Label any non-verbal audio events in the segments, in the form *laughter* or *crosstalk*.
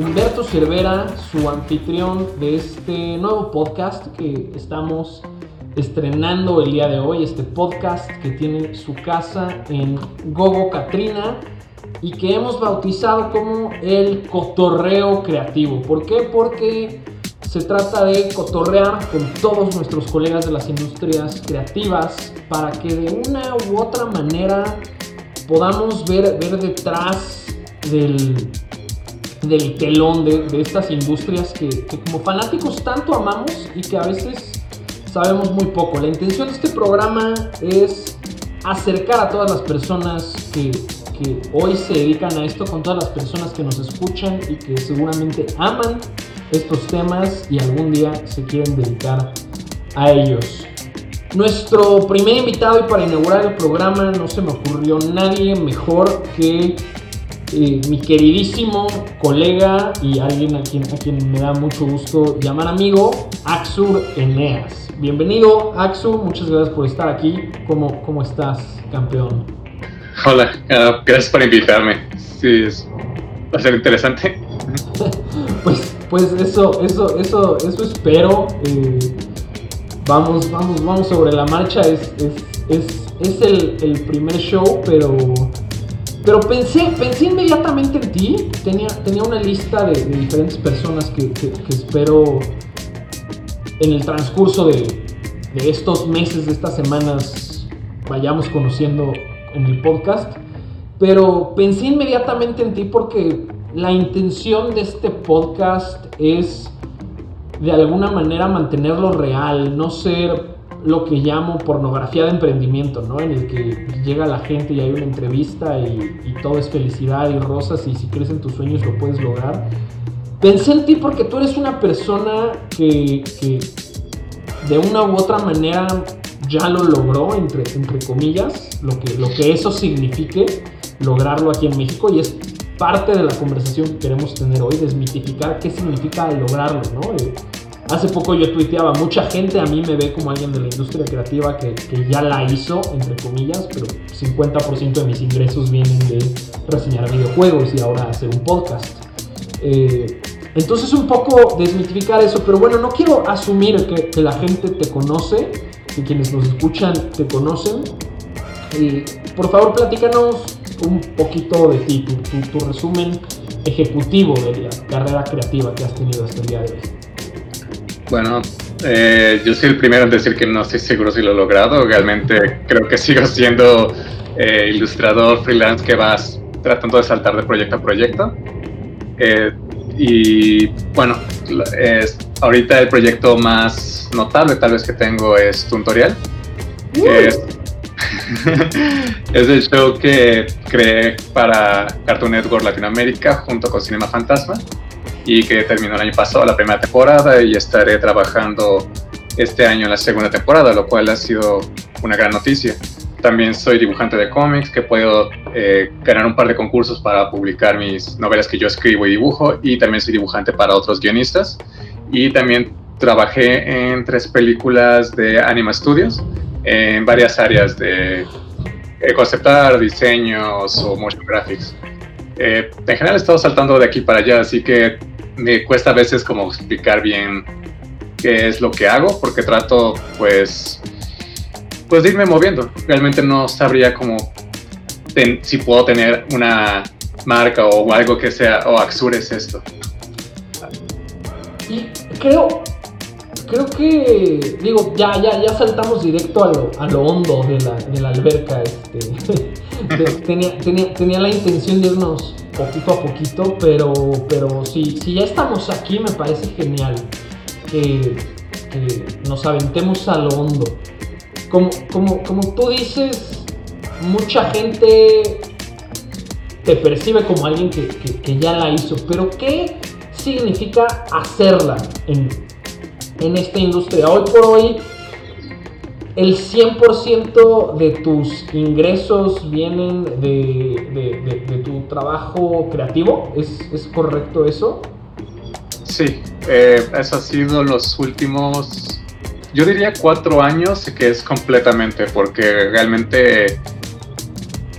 Humberto Cervera, su anfitrión de este nuevo podcast que estamos estrenando el día de hoy, este podcast que tiene su casa en Gogo Katrina y que hemos bautizado como el cotorreo creativo. ¿Por qué? Porque se trata de cotorrear con todos nuestros colegas de las industrias creativas para que de una u otra manera podamos ver, ver detrás del, del telón de, estas industrias que, que, como fanáticos tanto amamos y que a veces sabemos muy poco. La intención de este programa es acercar a todas las personas que, que hoy se dedican a esto, con todas las personas que nos escuchan y que seguramente aman estos temas y algún día se quieren dedicar a ellos. Nuestro primer invitado y para inaugurar el programa no se me ocurrió nadie mejor que eh, mi queridísimo colega y alguien a quien, a quien me da mucho gusto llamar amigo, Axur Eneas. Bienvenido, Axur, muchas gracias por estar aquí. ¿Cómo, cómo estás, campeón? Hola, ah, gracias por invitarme. Sí, va a ser interesante. *laughs* pues, pues eso, eso, eso, eso espero. Eh, vamos, vamos, vamos sobre la marcha. Es, es, el, primer show, pero, pero pensé, pensé inmediatamente en ti. Tenía, tenía una lista de, diferentes personas que, espero en el transcurso de, de estos meses, de estas semanas, vayamos conociendo en el podcast. Pero pensé inmediatamente en ti porque la intención de este podcast es de alguna manera mantenerlo real, no ser lo que llamo pornografía de emprendimiento, ¿no? En el que llega la gente y hay una entrevista y, todo es felicidad y rosas y si crees en tus sueños lo puedes lograr. Pensé en ti porque tú eres una persona que, de una u otra manera ya lo logró, entre, entre comillas, lo que, lo que eso signifique lograrlo aquí en México y es parte de la conversación que queremos tener hoy, desmitificar qué significa lograrlo, ¿no? Hace poco yo tuiteaba, mucha gente a mí me ve como alguien de la industria creativa que, ya la hizo, entre comillas, pero 50% de mis ingresos vienen de reseñar videojuegos y ahora hacer un podcast. Eh, entonces un poco desmitificar eso, pero bueno, no quiero asumir que, que la gente te conoce, que quienes nos escuchan te conocen. Y por favor, platícanos un poquito de ti, tu, resumen ejecutivo de la carrera creativa que has tenido hasta el día de hoy. Bueno, eh, yo soy el primero en decir que no estoy seguro si lo he logrado. Realmente creo que sigo siendo eh, ilustrador freelance que vas tratando de saltar de proyecto a proyecto. Eh, y bueno, es, ahorita el proyecto más notable tal vez que tengo es Tutorial, que es *laughs* es el show que creé para Cartoon Network Latinoamérica junto con Cinema Fantasma y que terminó el año pasado la primera temporada y estaré trabajando este año en la segunda temporada, lo cual ha sido una gran noticia. También soy dibujante de cómics, que puedo eh, ganar un par de concursos para publicar mis novelas que yo escribo y dibujo, y también soy dibujante para otros guionistas. Y también trabajé en tres películas de Anima Studios, en varias áreas de eh, conceptar, diseños o motion graphics. Eh, en general he estado saltando de aquí para allá, así que me cuesta a veces como explicar bien qué es lo que hago, porque trato pues, pues irme moviendo. Realmente no sabría cómo si puedo tener una marca o algo que sea, o es esto. Y creo, creo que, digo, ya, ya, ya saltamos directo a lo, a lo hondo de la, de la alberca. Este. *laughs* tenía, tenía, tenía, la intención de irnos poquito a poquito, pero, pero si, si ya estamos aquí, me parece genial que, nos aventemos a lo hondo. Como, como, como tú dices, mucha gente te percibe como alguien que, que ya la hizo, pero ¿qué significa hacerla en, en esta industria. Hoy por hoy, el 100% de tus ingresos vienen de, tu trabajo creativo. ¿Es, correcto eso? Sí, eh, eso ha sido los últimos, yo diría cuatro años, que es completamente, porque realmente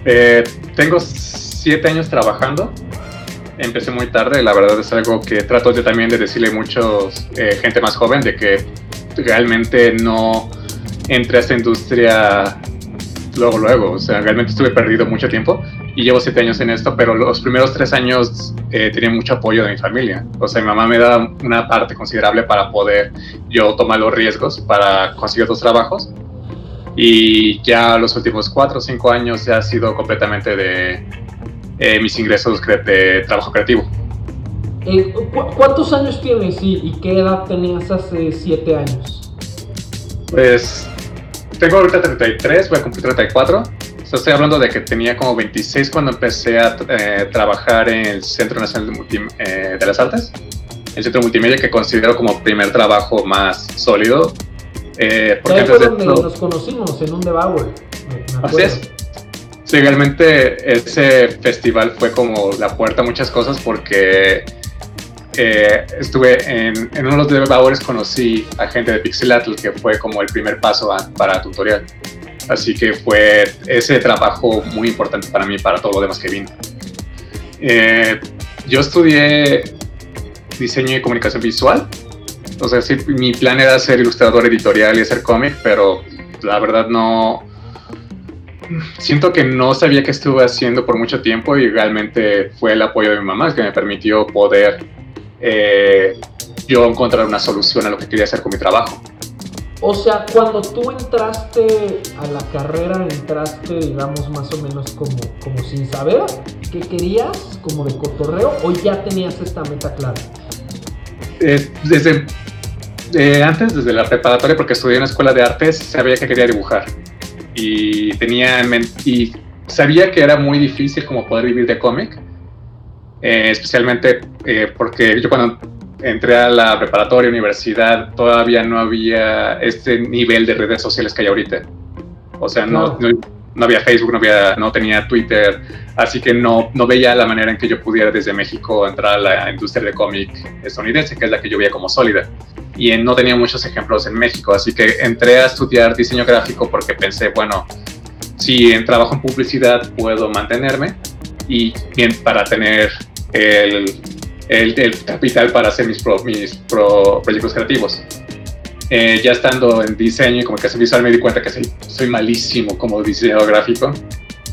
eh, tengo siete años trabajando empecé muy tarde, la verdad es algo que trato de, también de decirle a muchos eh, gente más joven de que realmente no entré a esta industria luego, luego, o sea, realmente estuve perdido mucho tiempo y llevo siete años en esto, pero los primeros tres años eh, tenía mucho apoyo de mi familia, o sea, mi mamá me da una parte considerable para poder yo tomar los riesgos para conseguir otros trabajos y ya los últimos cuatro o cinco años ya ha sido completamente de eh, mis ingresos de trabajo creativo. Eh, ¿Cuántos años tienes y, qué edad tenías hace siete años? Pues tengo ahorita 33, voy a cumplir 34. estoy hablando de que tenía como 26 cuando empecé a eh, trabajar en el Centro Nacional de, de, las Artes, el Centro Multimedia que considero como primer trabajo más sólido eh, porque fue donde nos conocimos, en un Devour. Así es. Sí, realmente ese festival fue como la puerta a muchas cosas porque eh, estuve en, en, uno de los Devours, conocí a gente de Pixelatl, que fue como el primer paso para tutorial. Así que fue ese trabajo muy importante para mí, para todo lo demás que vino. Eh, yo estudié diseño y comunicación visual o sea, sí, mi plan era ser ilustrador editorial y hacer cómic, pero la verdad no... Siento que no sabía qué estuve haciendo por mucho tiempo y realmente fue el apoyo de mi mamá que me permitió poder eh, yo encontrar una solución a lo que quería hacer con mi trabajo. O sea, cuando tú entraste a la carrera, entraste, digamos, más o menos como, como sin saber qué querías, como de cotorreo, o ya tenías esta meta clara? Eh, desde eh, antes, desde la preparatoria, porque estudié en una escuela de artes, sabía que quería dibujar. Y tenía y sabía que era muy difícil como poder vivir de cómic, eh, especialmente eh, porque yo cuando entré a la preparatoria, universidad, todavía no había este nivel de redes sociales que hay ahorita. O sea, no, no, había Facebook, no, había, no tenía Twitter, así que no, no veía la manera en que yo pudiera desde México entrar a la industria de cómic estadounidense, que es la que yo veía como sólida y no tenía muchos ejemplos en México, así que entré a estudiar diseño gráfico porque pensé, bueno, si en trabajo en publicidad puedo mantenerme y bien para tener el, el, capital para hacer mis, mis proyectos creativos. Eh, ya estando en diseño y comunicación visual me di cuenta que soy, soy malísimo como diseñador gráfico.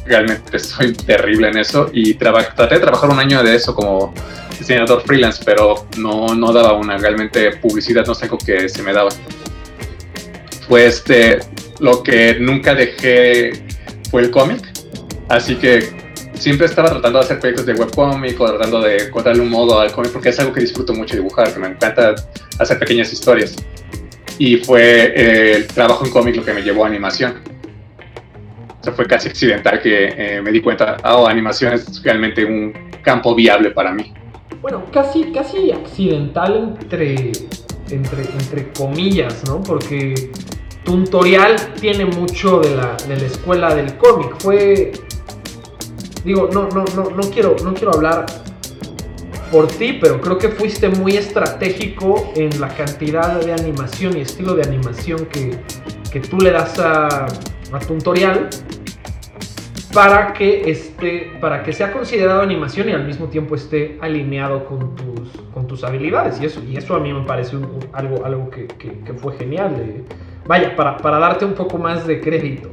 Realmente soy terrible en eso y traté de trabajar un año de eso como diseñador freelance, pero no, no daba una, realmente publicidad no sé algo que se me daba. Fue este, lo que nunca dejé fue el cómic, así que siempre estaba tratando de hacer proyectos de webcómic o tratando de encontrarle un modo al cómic porque es algo que disfruto mucho dibujar, que me encanta hacer pequeñas historias. Y fue eh, el trabajo en cómic lo que me llevó a animación. O sea, fue casi accidental que eh, me di cuenta, oh, animación es realmente un campo viable para mí bueno, casi, casi accidental entre, entre, entre comillas, ¿no? Porque Tutorial tiene mucho de la, de la escuela del cómic. Fue, digo, no, no, no, no, quiero, no quiero hablar por ti, pero creo que fuiste muy estratégico en la cantidad de animación y estilo de animación que, que tú le das a, a Tutorial para que, esté, para que sea considerado animación y al mismo tiempo esté alineado con tus, con tus habilidades. Y eso, y eso a mí me parece algo, algo que, fue genial. Vaya, para, para, darte un poco más de crédito.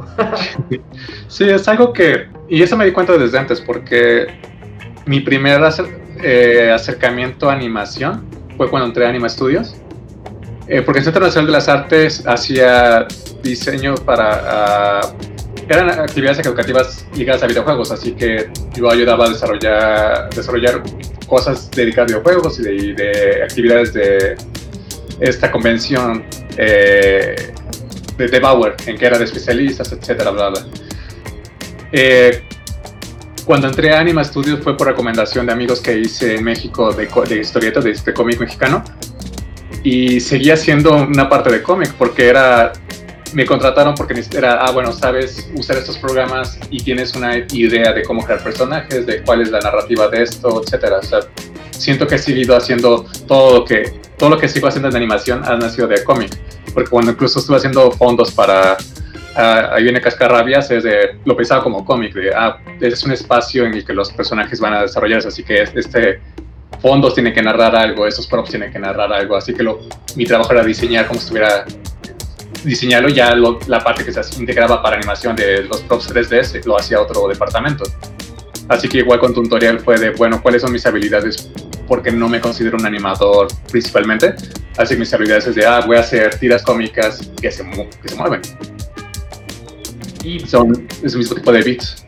*laughs* sí, es algo que... Y eso me di cuenta desde antes, porque mi primer eh, acercamiento a animación fue cuando entré a Anima Studios. Eh, porque el Centro Nacional de las Artes hacía diseño para... Ah, eran actividades educativas ligadas a videojuegos, así que yo ayudaba a desarrollar, desarrollar cosas dedicadas a videojuegos y de, actividades de esta convención eh, de, Bauer, en que era de especialistas, etcétera, bla, bla. Eh, cuando entré a Anima Studios fue por recomendación de amigos que hice en México de, de historietas de este cómic mexicano y seguía siendo una parte de cómic porque era me contrataron porque era, ah, bueno, sabes usar estos programas y tienes una idea de cómo crear personajes, de cuál es la narrativa de esto, etcétera. O sea, siento que he seguido haciendo todo lo que, todo lo que sigo haciendo en animación ha nacido de cómic. Porque cuando incluso estuve haciendo fondos para ah, ahí viene Cascarrabias, es de, lo pensaba como cómic, de, ah, es un espacio en el que los personajes van a desarrollarse, así que este fondos tiene que narrar algo, esos props tienen que narrar algo, así que lo, mi trabajo era diseñar como si estuviera diseñarlo, ya la parte que se integraba para animación de los props 3D lo hacía otro departamento. Así que igual con tutorial fue de, bueno, ¿cuáles son mis habilidades? Porque no me considero un animador principalmente. Así que mis habilidades es de, ah, voy a hacer tiras cómicas que se, que se mueven. Y son ese mismo tipo de beats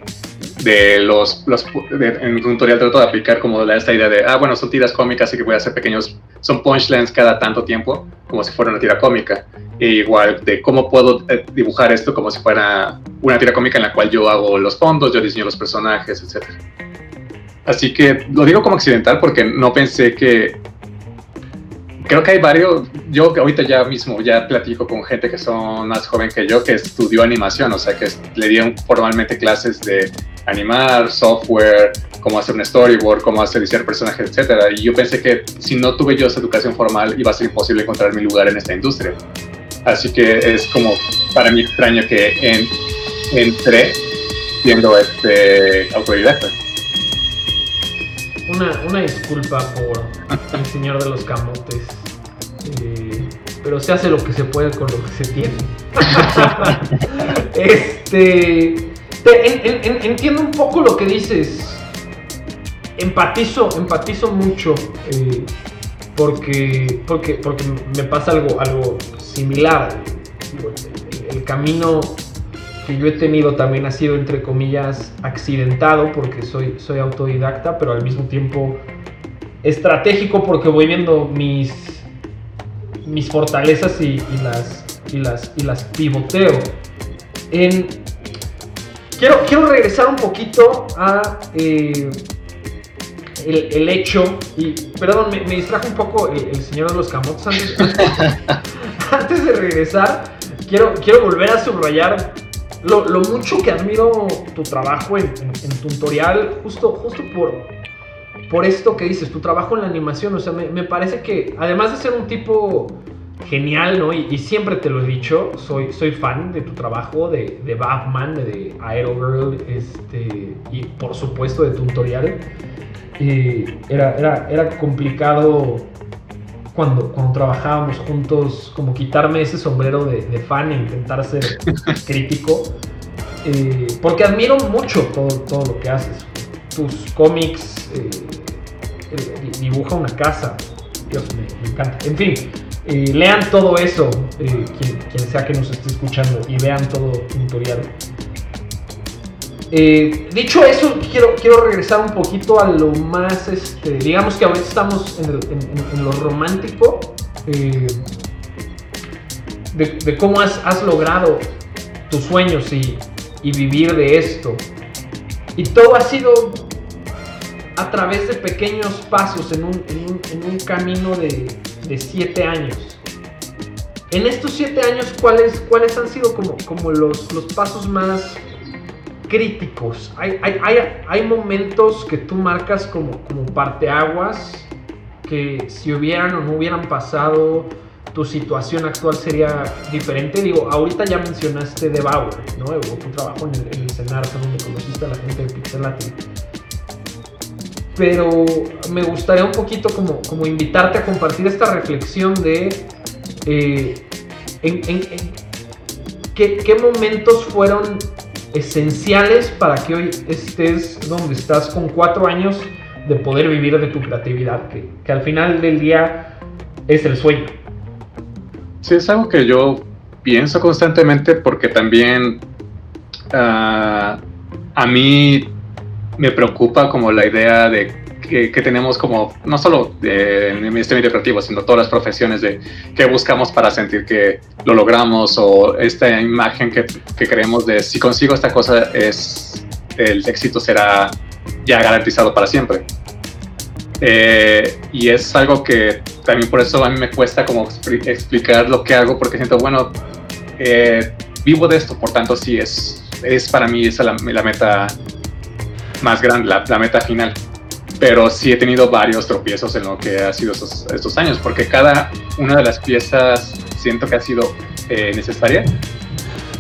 de los, los en un tutorial trato de aplicar como esta idea de, ah, bueno, son tiras cómicas, así que voy a hacer pequeños, son punchlines cada tanto tiempo, como si fuera una tira cómica. E igual de cómo puedo eh, dibujar esto como si fuera una tira cómica en la cual yo hago los fondos, yo diseño los personajes, etc. Así que lo digo como accidental porque no pensé que creo que hay varios, yo ahorita ya mismo ya platico con gente que son más joven que yo que estudió animación, o sea que le dieron formalmente clases de animar, software, cómo hacer un storyboard, cómo hacer diseñar personajes, etcétera. Y yo pensé que si no tuve yo esa educación formal iba a ser imposible encontrar mi lugar en esta industria. Así que es como para mí extraño que en, entré siendo este autodidacta. Una, una disculpa por el señor de los camotes. Eh, pero se hace lo que se puede con lo que se tiene. *laughs* este entiendo un poco lo que dices. Empatizo, empatizo mucho. Eh, porque, porque, porque me pasa algo, algo similar. El, camino que yo he tenido también ha sido, entre comillas, accidentado porque soy, soy autodidacta, pero al mismo tiempo estratégico porque voy viendo mis, mis fortalezas y, las, y, las, y las pivoteo. En, Quiero, quiero regresar un poquito a eh, el, hecho, y perdón, me, distrajo un poco el, señor de los camotes *laughs* antes, de regresar, quiero, quiero volver a subrayar lo, mucho que admiro tu trabajo en, tu tutorial, justo, justo por, por esto que dices, tu trabajo en la animación, o sea, me, me parece que además de ser un tipo genial, ¿no? Y, siempre te lo he dicho, soy, soy fan de tu trabajo, de, de Batman, de Aero Girl, este, y por supuesto de tutorial. era, era, era complicado cuando, cuando trabajábamos juntos, como quitarme ese sombrero de, fan e intentar ser *laughs* crítico. Eh, porque admiro mucho todo, todo lo que haces. Tus cómics, eh, eh, dibuja una casa. Dios, me encanta. En fin, lean todo eso, eh, quien, sea que nos esté escuchando, y vean todo tutorial. Eh, dicho eso, quiero, quiero regresar un poquito a lo más, este, digamos que ahorita estamos en, lo romántico, eh, de, cómo has, logrado tus sueños y, vivir de esto. Y todo ha sido a través de pequeños pasos en un, en un camino de, de siete años. En estos siete años, ¿cuáles, cuáles han sido como, como los, los pasos más críticos? Hay, hay, hay, momentos que tú marcas como, como parteaguas que si hubieran o no hubieran pasado, tu situación actual sería diferente. Digo, ahorita ya mencionaste The Bauer, ¿no? Tu trabajo en el, en Cenar, donde conociste a la gente de Pixelate pero me gustaría un poquito como, como invitarte a compartir esta reflexión de eh, en, qué, momentos fueron esenciales para que hoy estés donde estás con cuatro años de poder vivir de tu creatividad, que, que al final del día es el sueño. Sí, es algo que yo pienso constantemente porque también ah, a mí me preocupa como la idea de que, tenemos como, no solo en este medio creativo, sino todas las profesiones de que buscamos para sentir que lo logramos o esta imagen que, que creemos de si consigo esta cosa es el éxito será ya garantizado para siempre. Eh, y es algo que también por eso a mí me cuesta como explicar lo que hago porque siento, bueno, eh, vivo de esto, por tanto sí es, es para mí esa la, la meta más grande, la, meta final. Pero sí he tenido varios tropiezos en lo que ha sido estos, estos años, porque cada una de las piezas siento que ha sido eh, necesaria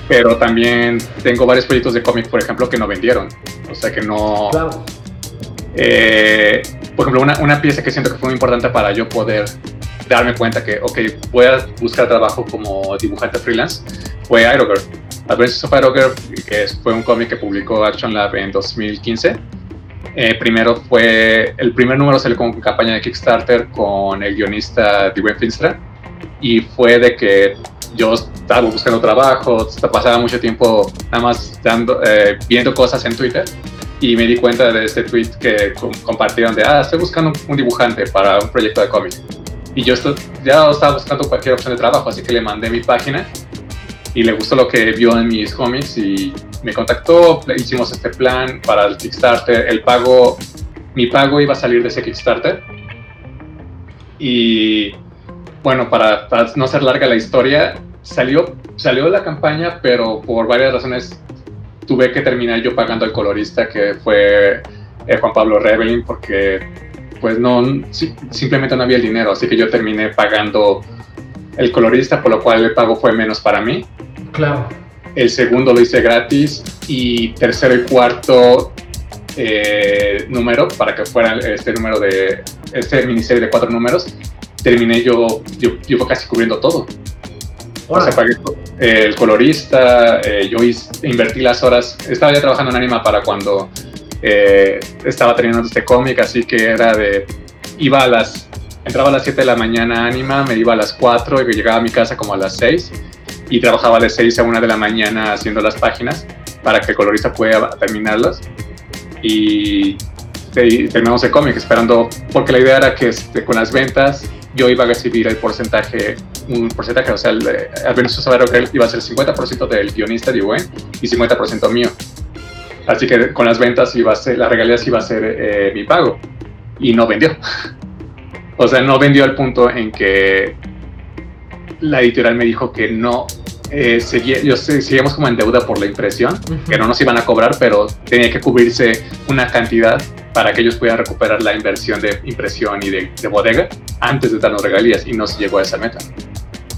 pero también tengo varios proyectos de cómic, por ejemplo, que no vendieron. O sea, que no... Eh, por ejemplo, una, una, pieza que siento que fue muy importante para yo poder darme cuenta que, ok, voy a buscar trabajo como dibujante freelance, fue Girl. Adventures of Girl, que fue un cómic que publicó Action Lab en 2015. Eh, primero fue, el primer número salió con campaña de Kickstarter con el guionista Dwayne Finstra. Y fue de que yo estaba buscando trabajo, pasaba mucho tiempo nada más dando, eh, viendo cosas en Twitter. Y me di cuenta de este tweet que compartieron de, ah, estoy buscando un dibujante para un proyecto de cómic. Y yo ya estaba buscando cualquier opción de trabajo, así que le mandé mi página y le gustó lo que vio en mis cómics y me contactó, hicimos este plan para el Kickstarter, el pago, mi pago iba a salir de ese Kickstarter. Y bueno, para, no ser larga la historia, salió, salió la campaña, pero por varias razones tuve que terminar yo pagando al colorista que fue eh, Juan Pablo Rebelin porque pues no, simplemente no había el dinero, así que yo terminé pagando el colorista, por lo cual el pago fue menos para mí. Claro. El segundo lo hice gratis y tercero y cuarto eh, número, para que fuera este número de, este miniserie de cuatro números, terminé yo, yo, yo casi cubriendo todo. O sea, pagué el colorista, eh, yo invertí las horas, estaba ya trabajando en Anima para cuando eh, estaba terminando este cómic, así que era de, iba a las, entraba a las 7 de la mañana a Anima, me iba a las 4 y llegaba a mi casa como a las 6 y trabajaba de 6 a 1 de la mañana haciendo las páginas para que el colorista pueda terminarlas y terminamos el cómic esperando, porque la idea era que este, con las ventas yo iba a recibir el porcentaje, un porcentaje, o sea, el, al menos que iba a ser 50% del guionista de UN y 50% mío. Así que con las ventas iba a ser, las regalías iba a ser eh, mi pago. Y no vendió. *laughs* o sea, no vendió al punto en que la editorial me dijo que no eh, seguía, yo, seguíamos como en deuda por la impresión, que no nos iban a cobrar, pero tenía que cubrirse una cantidad para que ellos pudieran recuperar la inversión de impresión y de, bodega antes de darnos regalías y no se llegó a esa meta.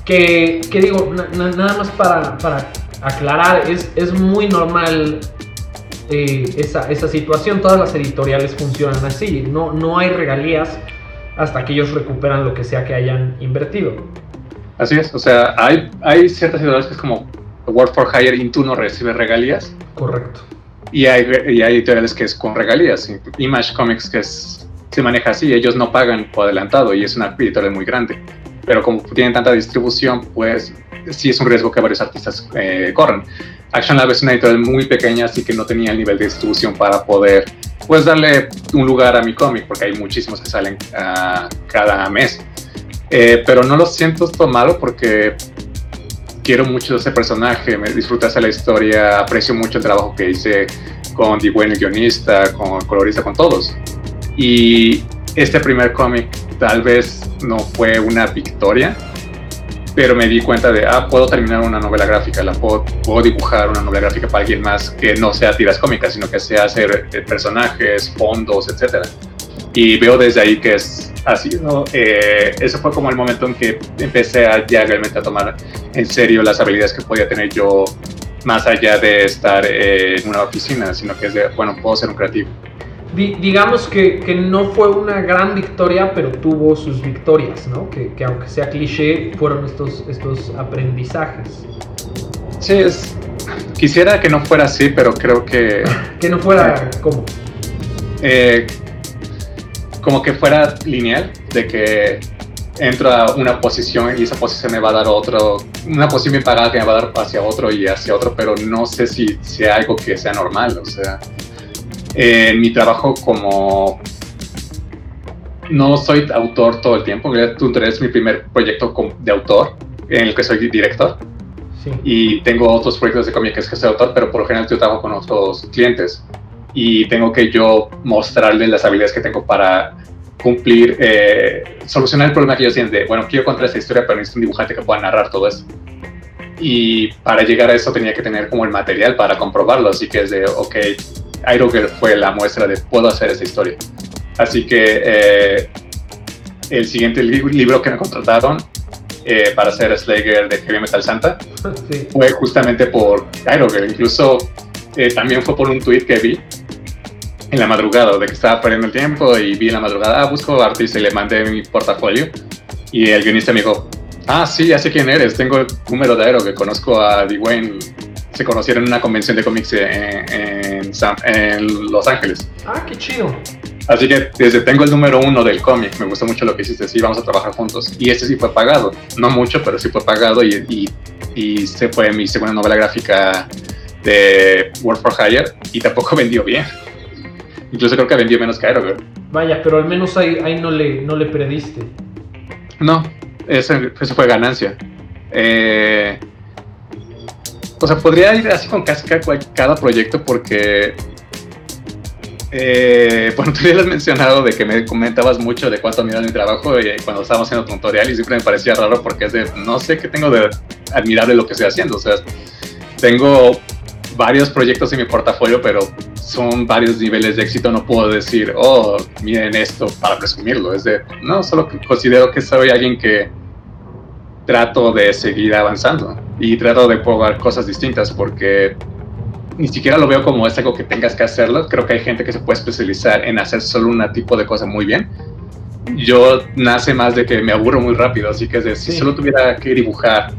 Que, que digo, nada más para, para aclarar, es, es, muy normal eh, esa, esa, situación, todas las editoriales funcionan así, no, no hay regalías hasta que ellos recuperan lo que sea que hayan invertido. Así es, o sea, hay, hay ciertas editoriales que es como Work for Hire y tú no recibes regalías. Correcto. Y hay, y hay editoriales que es con regalías. Image Comics que es, se maneja así, ellos no pagan por adelantado y es una editorial muy grande. Pero como tienen tanta distribución, pues sí es un riesgo que varios artistas eh, corren. Action Lab es una editorial muy pequeña, así que no tenía el nivel de distribución para poder pues darle un lugar a mi cómic, porque hay muchísimos que salen uh, cada mes. Eh, pero no lo siento esto malo porque quiero mucho ese personaje, me disfrutas la historia, aprecio mucho el trabajo que hice con Dwayne, el guionista, con colorista, con todos. Y este primer cómic tal vez no fue una victoria, pero me di cuenta de, ah, puedo terminar una novela gráfica, la puedo, puedo dibujar una novela gráfica para alguien más que no sea tiras cómicas, sino que sea hacer eh, personajes, fondos, etcétera. Y veo desde ahí que es así, ¿no? Eh, eso fue como el momento en que empecé a ya realmente a tomar en serio las habilidades que podía tener yo más allá de estar en una oficina, sino que es de, bueno, puedo ser un creativo. Digamos que, que, no fue una gran victoria, pero tuvo sus victorias, ¿no? Que, que, aunque sea cliché, fueron estos, estos aprendizajes. Sí, es, quisiera que no fuera así, pero creo que... *laughs* que no fuera como... Eh, como que fuera lineal, de que entro a una posición y esa posición me va a dar otro, una posición bien pagada que me va a dar hacia otro y hacia otro, pero no sé si sea algo que sea normal, o sea, en mi trabajo como no soy autor todo el tiempo, tú eres mi primer proyecto de autor en el que soy director. Y tengo otros proyectos de cómics que soy autor, pero por lo general yo trabajo con otros clientes y tengo que yo mostrarles las habilidades que tengo para cumplir, eh, solucionar el problema que ellos tienen de, bueno, quiero contar esta historia, pero necesito un dibujante que pueda narrar todo eso. Y para llegar a eso tenía que tener como el material para comprobarlo, así que es de, ok, Iroger fue la muestra de puedo hacer esta historia. Así que eh, el siguiente libro que me contrataron eh, para hacer Slayer de Heavy Metal Santa *laughs* fue justamente por Aerogirl. Incluso eh, también fue por un tweet que vi en la madrugada, de que estaba perdiendo el tiempo y vi en la madrugada, ah, busco artista y le mandé mi portafolio. Y el guionista me dijo, ah, sí, ya sé quién eres, tengo el número de Aero, que conozco a Dwayne. Se conocieron en una convención de cómics en, en Los Ángeles. Ah, qué chido. Así que desde tengo el número uno del cómic, me gustó mucho lo que hiciste, sí, vamos a trabajar juntos. Y este sí fue pagado, no mucho, pero sí fue pagado y, y, y se fue mi segunda novela gráfica de World for Hire y tampoco *laughs* vendió bien. Incluso creo que vendió menos que Aero Vaya, pero al menos ahí, ahí no, le, no le perdiste. No, eso, eso fue ganancia. Eh, o sea, podría ir así con casi cada proyecto porque eh, *laughs* bueno, tú ya has mencionado de que me comentabas mucho de cuánto admiras mi trabajo y cuando estábamos haciendo tutorial y siempre me parecía raro porque es de, no sé qué tengo de admirable lo que estoy haciendo. O sea, tengo varios proyectos en mi portafolio, pero son varios niveles de éxito. No puedo decir, oh, miren esto para presumirlo. Es de, no, solo considero que soy alguien que trato de seguir avanzando y trato de probar cosas distintas porque ni siquiera lo veo como es algo que tengas que hacerlo. Creo que hay gente que se puede especializar en hacer solo un tipo de cosa muy bien. Yo nace más de que me aburro muy rápido, así que si solo tuviera que dibujar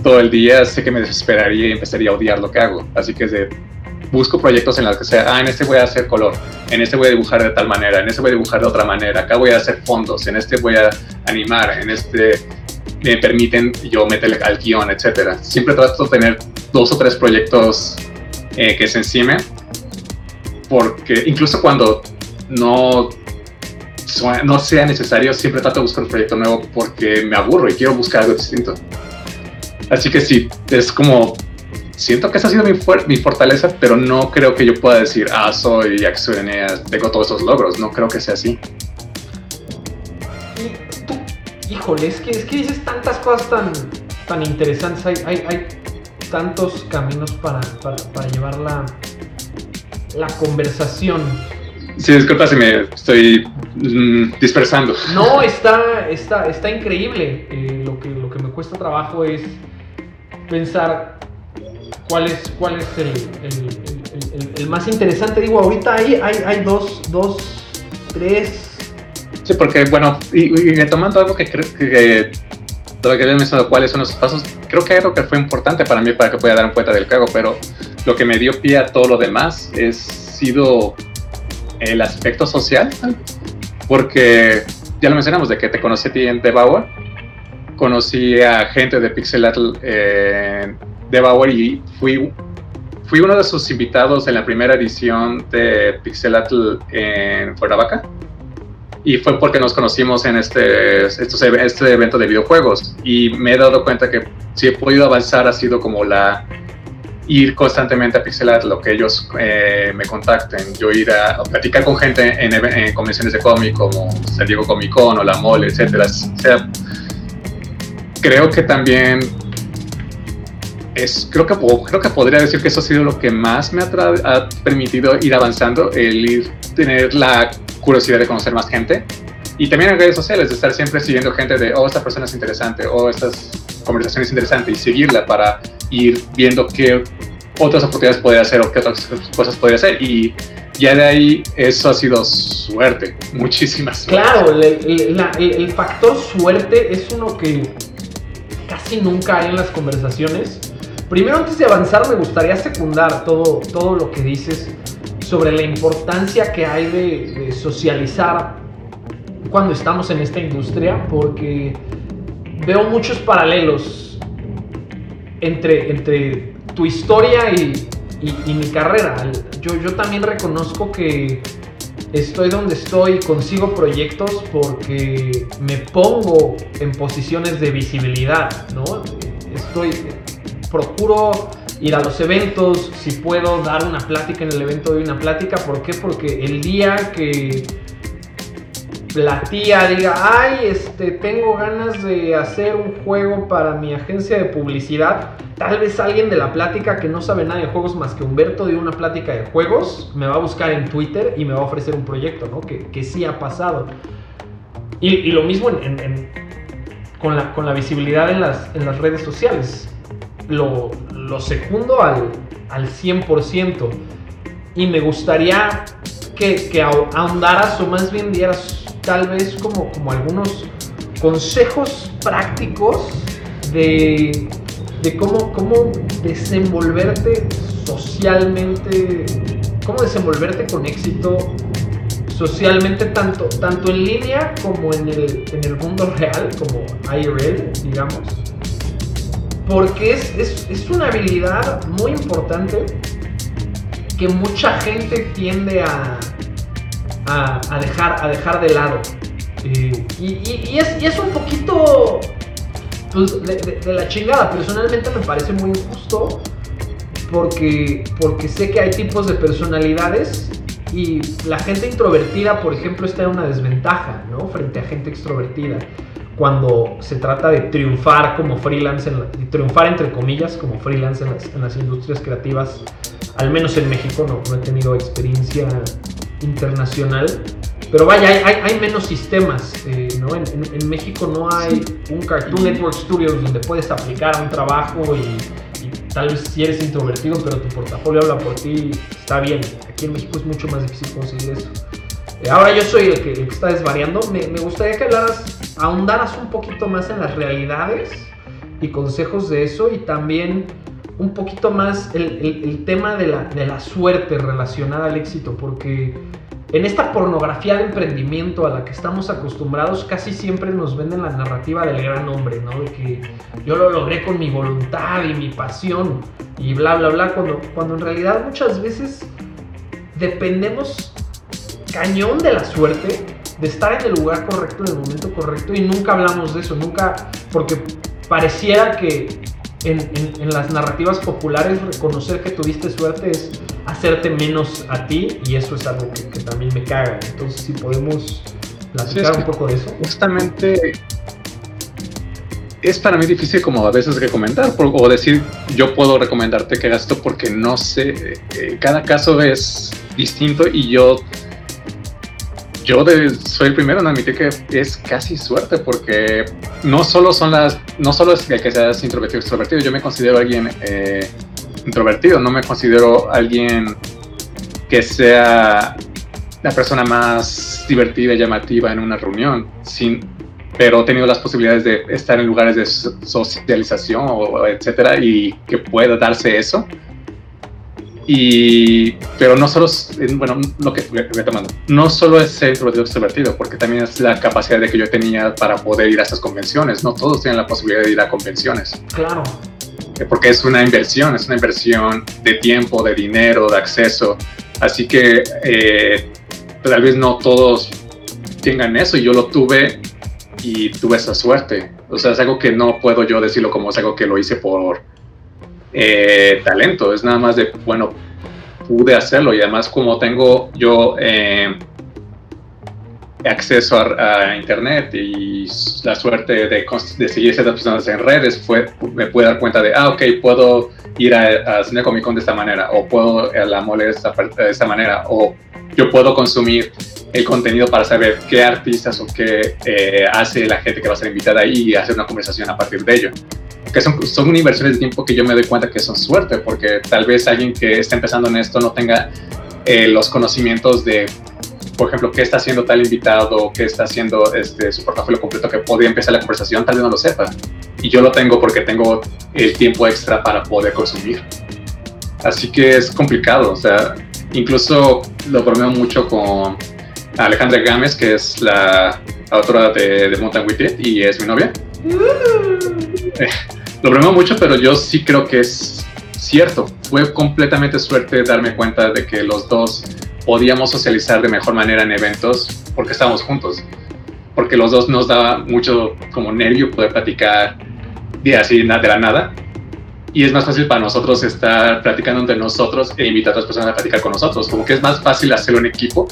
todo el día, sé que me desesperaría y empezaría a odiar lo que hago. Así que de, busco proyectos en los que sea, ah, en este voy a hacer color, en este voy a dibujar de tal manera, en este voy a dibujar de otra manera, acá voy a hacer fondos, en este voy a animar, en este me permiten yo meterle al guion, etcétera. Siempre trato de tener dos o tres proyectos eh, que se encime, porque incluso cuando no, no sea necesario, siempre trato de buscar un proyecto nuevo porque me aburro y quiero buscar algo distinto. Así que sí, es como, siento que esa ha sido mi, mi fortaleza, pero no creo que yo pueda decir, ah, soy Axel tengo todos esos logros, no creo que sea así. Híjole, es que, es que dices tantas cosas tan, tan interesantes, hay, hay, hay tantos caminos para, para, llevar la, la conversación. Sí, disculpa si me estoy mm, dispersando. No, está, está, está increíble. Eh, lo, que, lo que me cuesta trabajo es pensar cuál es, cuál es el, el, más interesante. Digo, ahorita hay, hay, hay dos, dos, tres. Sí, porque bueno, y, y tomando algo que creo que todavía que mencionado cuáles son los pasos, creo que algo que fue importante para mí para que pueda dar cuenta del cago, pero lo que me dio pie a todo lo demás es sido el aspecto social, porque ya lo mencionamos, de que te conocí a ti en Devour, conocí a gente de Pixelatl en Devour y fui, fui uno de sus invitados en la primera edición de Pixelatl en Cuernavaca y fue porque nos conocimos en este, este evento de videojuegos y me he dado cuenta que si he podido avanzar ha sido como la ir constantemente a pixelar lo que ellos eh, me contacten, yo ir a, platicar con gente en, convenciones de cómic como San Diego Comic Con o La Mole, etcétera. O sea, creo que también es, creo que, creo que podría decir que eso ha sido lo que más me ha, ha permitido ir avanzando, el ir tener la curiosidad de conocer más gente. Y también en redes sociales, de estar siempre siguiendo gente de, oh, esta persona es interesante, o oh, estas conversaciones interesantes, y seguirla para ir viendo qué otras oportunidades puede hacer o qué otras cosas puede hacer. Y ya de ahí eso ha sido suerte, muchísimas. Claro, el, el, factor suerte es uno que casi nunca hay en las conversaciones. Primero, antes de avanzar, me gustaría secundar todo, todo lo que dices sobre la importancia que hay de, socializar cuando estamos en esta industria, porque veo muchos paralelos entre, entre tu historia y, mi carrera. Yo, yo también reconozco que estoy donde estoy, consigo proyectos porque me pongo en posiciones de visibilidad, ¿no? Estoy, procuro ir a los eventos, si puedo dar una plática en el evento, doy una plática. ¿Por qué? Porque el día que la tía diga, ay, este, tengo ganas de hacer un juego para mi agencia de publicidad, tal vez alguien de la plática que no sabe nada de juegos más que Humberto dio una plática de juegos, me va a buscar en Twitter y me va a ofrecer un proyecto, ¿no? Que, que sí ha pasado. Y, lo mismo en con, la, con la visibilidad en las, en las redes sociales. Lo, lo secundo al, al 100%. Y me gustaría que, que ahondaras o más bien dieras tal vez como, como algunos consejos prácticos de, de cómo, cómo desenvolverte socialmente, cómo desenvolverte con éxito socialmente tanto, tanto en línea como en el, en el mundo real, como IRL, digamos. Porque es, es, es una habilidad muy importante que mucha gente tiende a, a, dejar, a dejar de lado. Eh, y, es, y, es, un poquito pues, de, la chingada. Personalmente me parece muy injusto porque, porque sé que hay tipos de personalidades y la gente introvertida, por ejemplo, está en una desventaja, ¿no? Frente a gente extrovertida. Cuando se trata de triunfar como freelance, en triunfar entre comillas como freelance en las, en las, industrias creativas, al menos en México no, no he tenido experiencia internacional. Pero vaya, hay, hay, menos sistemas, eh, ¿no? En, en, México no hay un Cartoon Network Studios donde puedes aplicar a un trabajo y, tal vez si eres introvertido, pero tu portafolio habla por ti, está bien. Aquí en México es mucho más difícil conseguir eso. Eh, ahora yo soy el que, el que está desvariando. Me, me, gustaría que hablaras, ahondaras un poquito más en las realidades y consejos de eso y también un poquito más el, el, tema de la, de la, suerte relacionada al éxito, porque en esta pornografía de emprendimiento a la que estamos acostumbrados, casi siempre nos venden la narrativa del gran hombre, ¿no? De que yo lo logré con mi voluntad y mi pasión y bla, bla, bla, cuando, cuando en realidad muchas veces dependemos cañón de la suerte, de estar en el lugar correcto, en el momento correcto, y nunca hablamos de eso, nunca, porque pareciera que en, las narrativas populares reconocer que tuviste suerte es hacerte menos a ti y eso es algo que, también me caga. Entonces, si podemos platicar un poco de eso. Justamente es para mí difícil como a veces recomendar o decir yo puedo recomendarte que hagas esto porque no sé, eh, cada caso es distinto y yo yo soy el primero en admitir que es casi suerte porque no solo son las, no solo es que seas introvertido extrovertido, yo me considero alguien eh, introvertido, no me considero alguien que sea la persona más divertida y llamativa en una reunión, sin, pero he tenido las posibilidades de estar en lugares de socialización o etcétera y que pueda darse eso y, pero no solo, bueno, lo que voy tomando, no solo es ser introvertido extrovertido, porque también es la capacidad de que yo tenía para poder ir a estas convenciones. No todos tienen la posibilidad de ir a convenciones. Claro. Eh, porque es una inversión, es una inversión de tiempo, de dinero, de acceso. Así que eh, tal vez no todos tengan eso y yo lo tuve y tuve esa suerte. O sea, es algo que no puedo yo decirlo como es algo que lo hice por eh, talento, es nada más de, bueno, pude hacerlo y además como tengo yo eh, acceso a, internet y la suerte de, de, seguir ciertas personas en redes, fue, me pude dar cuenta de, ah, ok, puedo ir a, a Cine Comic Con de esta manera, o puedo a la mole de esta, manera, o yo puedo consumir el contenido para saber qué artistas o qué eh, hace la gente que va a ser invitada y hacer una conversación a partir de ello que son, son inversiones de tiempo que yo me doy cuenta que son suerte, porque tal vez alguien que está empezando en esto no tenga eh, los conocimientos de, por ejemplo, qué está haciendo tal invitado, qué está haciendo este, su portafolio completo, que podría empezar la conversación, tal vez no lo sepa. Y yo lo tengo porque tengo el tiempo extra para poder consumir. Así que es complicado, o sea, incluso lo bromeo mucho con Alejandra Gámez, que es la autora de, de Mountain With y es mi novia. *laughs* lo bromeo mucho, pero yo sí creo que es cierto. Fue completamente suerte darme cuenta de que los dos podíamos socializar de mejor manera en eventos porque estábamos juntos. Porque los dos nos daba mucho como nervio poder platicar de así de la nada. Y es más fácil para nosotros estar platicando entre nosotros e invitar a otras personas a platicar con nosotros. Como que es más fácil hacerlo en equipo.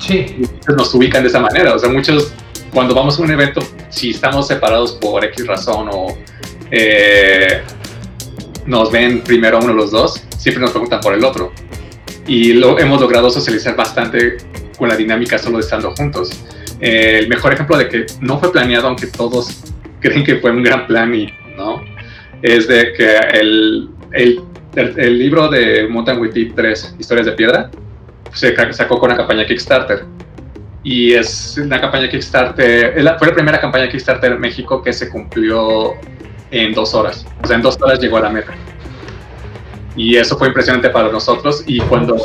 Sí. Nos ubican de esa manera. O sea, muchos cuando vamos a un evento, si estamos separados por X razón o eh, nos ven primero uno de los dos, siempre nos preguntan por el otro. Y lo hemos logrado socializar bastante con la dinámica solo de estando juntos. Eh, el mejor ejemplo de que no fue planeado, aunque todos *laughs* creen que fue un gran plan y no. Es de que el, el, el, libro de Mountain Witty 3, Historias de Piedra, se sacó con una campaña Kickstarter. Y es una campaña Kickstarter, fue la primera campaña Kickstarter en México que se cumplió en dos horas. O sea, en dos horas llegó a la meta. Y eso fue impresionante para nosotros. Y cuando,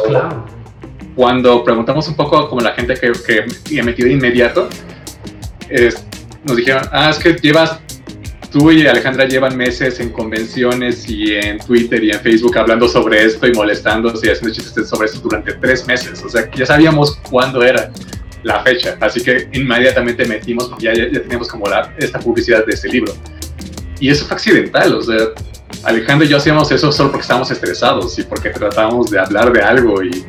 cuando preguntamos un poco como la gente que, que metió de inmediato, nos dijeron, ah, es que llevas, tú y Alejandra llevan meses en convenciones y en Twitter y en Facebook hablando sobre esto y molestándose y haciendo chistes sobre esto durante tres meses. O sea, ya sabíamos cuándo era la fecha. Así que inmediatamente metimos, ya, ya, teníamos como la, esta publicidad de este libro. Y eso fue accidental, o sea, Alejandro y yo hacíamos eso solo porque estábamos estresados y porque tratábamos de hablar de algo y,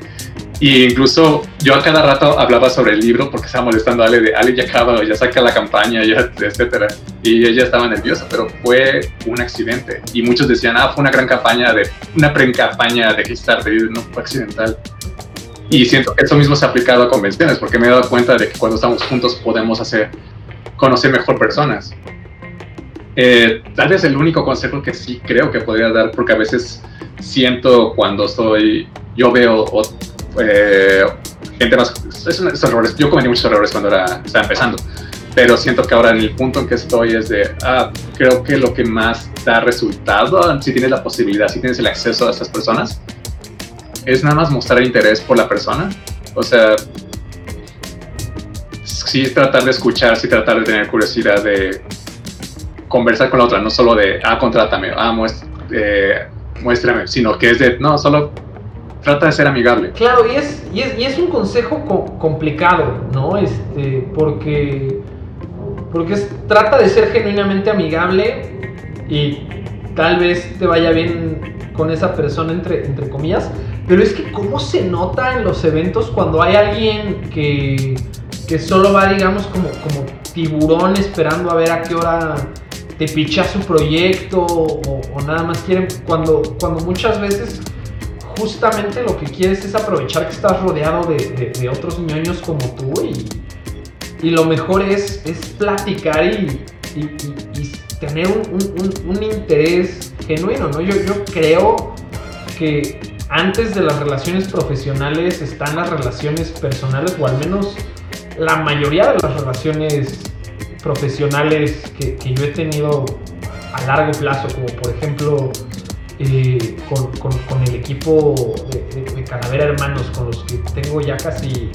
y incluso yo a cada rato hablaba sobre el libro porque estaba molestando a Ale de Ale ya acaba, ya saca la campaña, ya, etcétera. Y ella estaba nerviosa, pero fue un accidente. Y muchos decían, ah, fue una gran campaña de, una pre-campaña de Kickstarter. No, fue accidental. Y siento que eso mismo se ha aplicado a convenciones porque me he dado cuenta de que cuando estamos juntos podemos hacer, conocer mejor personas. Eh, tal vez el único consejo que sí creo que podría dar, porque a veces siento cuando estoy, yo veo eh, gente más, es, errores, yo cometí muchos errores cuando era, estaba empezando, pero siento que ahora en el punto en que estoy es de, ah, creo que lo que más da resultado, si tienes la posibilidad, si tienes el acceso a estas personas, es nada más mostrar interés por la persona, o sea, sí tratar de escuchar, sí tratar de tener curiosidad de conversar con la otra, no solo de, ah, contrátame, ah, eh, muéstrame, sino que es de, no, solo trata de ser amigable. Claro, y es, y es, y es un consejo complicado, ¿no? Este, porque, porque trata de ser genuinamente amigable y tal vez te vaya bien con esa persona, entre, entre comillas, pero es que cómo se nota en los eventos cuando hay alguien que, que solo va, digamos, como, como tiburón esperando a ver a qué hora te picha su proyecto o, nada más quieren, cuando, cuando muchas veces justamente lo que quieres es aprovechar que estás rodeado de, otros ñoños como tú y, y lo mejor es, es platicar y, tener un, interés genuino, ¿no? Yo, yo creo que antes de las relaciones profesionales están las relaciones personales o al menos la mayoría de las relaciones profesionales que, yo he tenido a largo plazo, como por ejemplo eh, con, el equipo de, Canavera Hermanos, con los que tengo ya casi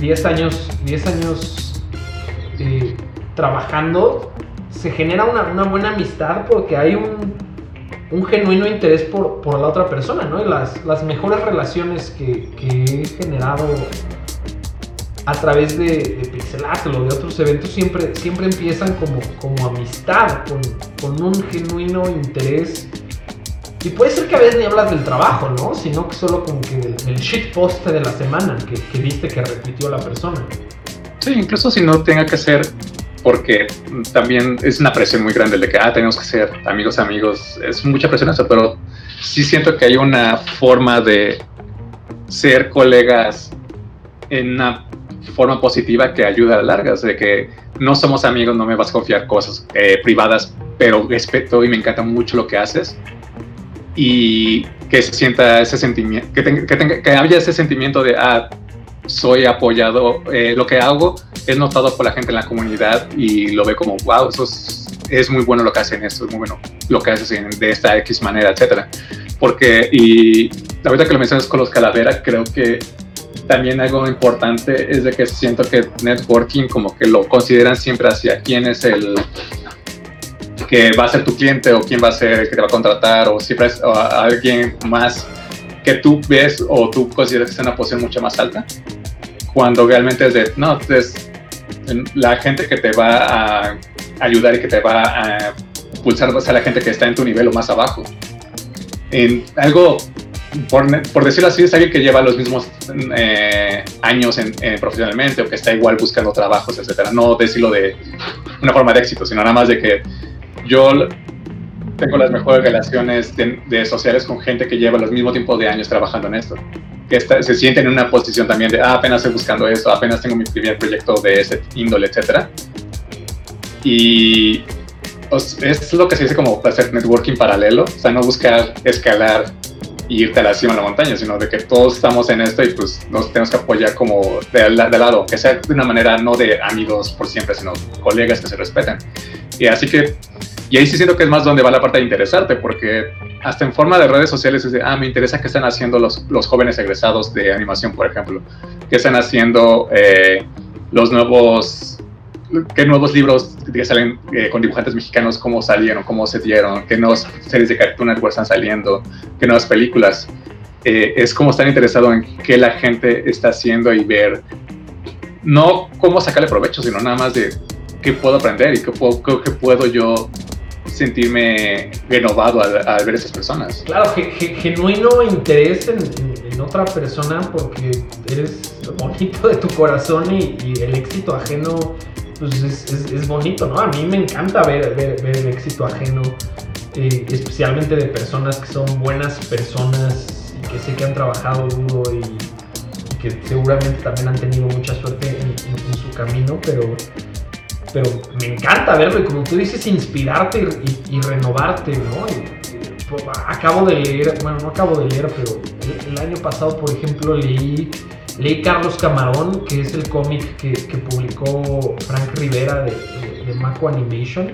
10 años, 10 años eh, trabajando, se genera una, buena amistad porque hay un, genuino interés por, la otra persona, ¿no? Y las, las mejores relaciones que, que he generado a través de, de Pixelatl o de otros eventos siempre, siempre empiezan como, como amistad, con, con, un genuino interés. Y puede ser que a veces ni hablas del trabajo, ¿no? Sino que solo como que del, del shitpost de la semana que, que, viste que repitió la persona. Sí, incluso si no tenga que ser porque también es una presión muy grande el de que, ah, tenemos que ser amigos, amigos, es mucha presión eso, pero sí siento que hay una forma de ser colegas en una forma positiva que ayuda a la larga. de que no somos amigos, no me vas a confiar cosas eh, privadas, pero respeto y me encanta mucho lo que haces. Y que se sienta ese sentimiento, que, que, que haya ese sentimiento de, ah, soy apoyado, eh, lo que hago es notado por la gente en la comunidad y lo ve como, wow, eso es, muy bueno lo que hacen esto, es muy bueno lo que hacen de esta X manera, etcétera. Porque, y ahorita que lo mencionas con los calaveras, creo que también algo importante es de que siento que networking como que lo consideran siempre hacia quién es el que va a ser tu cliente o quién va a ser el que te va a contratar o siempre es alguien más que tú ves o tú consideras que está en una posición mucho más alta. Cuando realmente es de no es la gente que te va a ayudar y que te va a pulsar va a ser la gente que está en tu nivel o más abajo. En algo por, decirlo así, es alguien que lleva los mismos eh, años en, profesionalmente o que está igual buscando trabajos, etcétera. No decirlo de una forma de éxito, sino nada más de que yo tengo las mejores relaciones de, sociales con gente que lleva los mismos tiempo de años trabajando en esto. Que se sienten en una posición también de, ah, apenas estoy buscando esto, apenas tengo mi primer proyecto de ese índole, etcétera. Y es lo que se dice como hacer networking paralelo, o sea, no buscar escalar y irte a la cima de la montaña, sino de que todos estamos en esto y pues nos tenemos que apoyar como de, de lado, que sea de una manera no de amigos por siempre, sino colegas que se respeten. Y así que, y ahí sí siento que es más donde va la parte de interesarte, porque hasta en forma de redes sociales es de, ah, me interesa qué están haciendo los, los jóvenes egresados de animación, por ejemplo, qué están haciendo eh, los nuevos qué nuevos libros que salen eh, con dibujantes mexicanos, cómo salieron, cómo se dieron, qué nuevas series de Cartoon Network están saliendo, qué nuevas películas. Eh, es como estar interesado en qué la gente está haciendo y ver, no cómo sacarle provecho, sino nada más de qué puedo aprender y qué puedo, qué puedo yo sentirme renovado al, ver a esas personas. Claro, que, genuino interés en, otra persona porque eres bonito de tu corazón y, y el éxito ajeno pues es, bonito, ¿no? A mí me encanta ver, ver, el éxito ajeno, eh, especialmente de personas que son buenas personas y que sé que han trabajado duro y, que seguramente también han tenido mucha suerte en, su camino, pero, pero me encanta verlo y como tú dices, inspirarte y, renovarte, ¿no? Pues, acabo de leer, bueno, no acabo de leer, pero el año pasado, por ejemplo, leí Leí Carlos Camarón, que es el cómic que, publicó Frank Rivera de, de, Animation.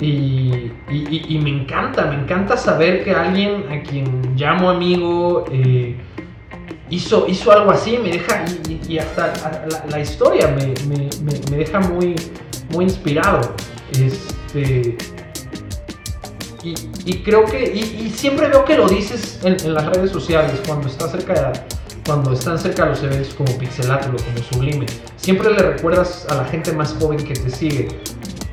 Y, me encanta, me encanta saber que alguien a quien llamo amigo eh, hizo, hizo algo así, me deja, y, hasta la, historia me, deja muy, muy inspirado. Este, y, creo que, y, siempre veo que lo dices en, en las redes sociales cuando estás cerca de cuando están cerca los eventos como Pixelatl o como Sublime. Siempre le recuerdas a la gente más joven que te sigue.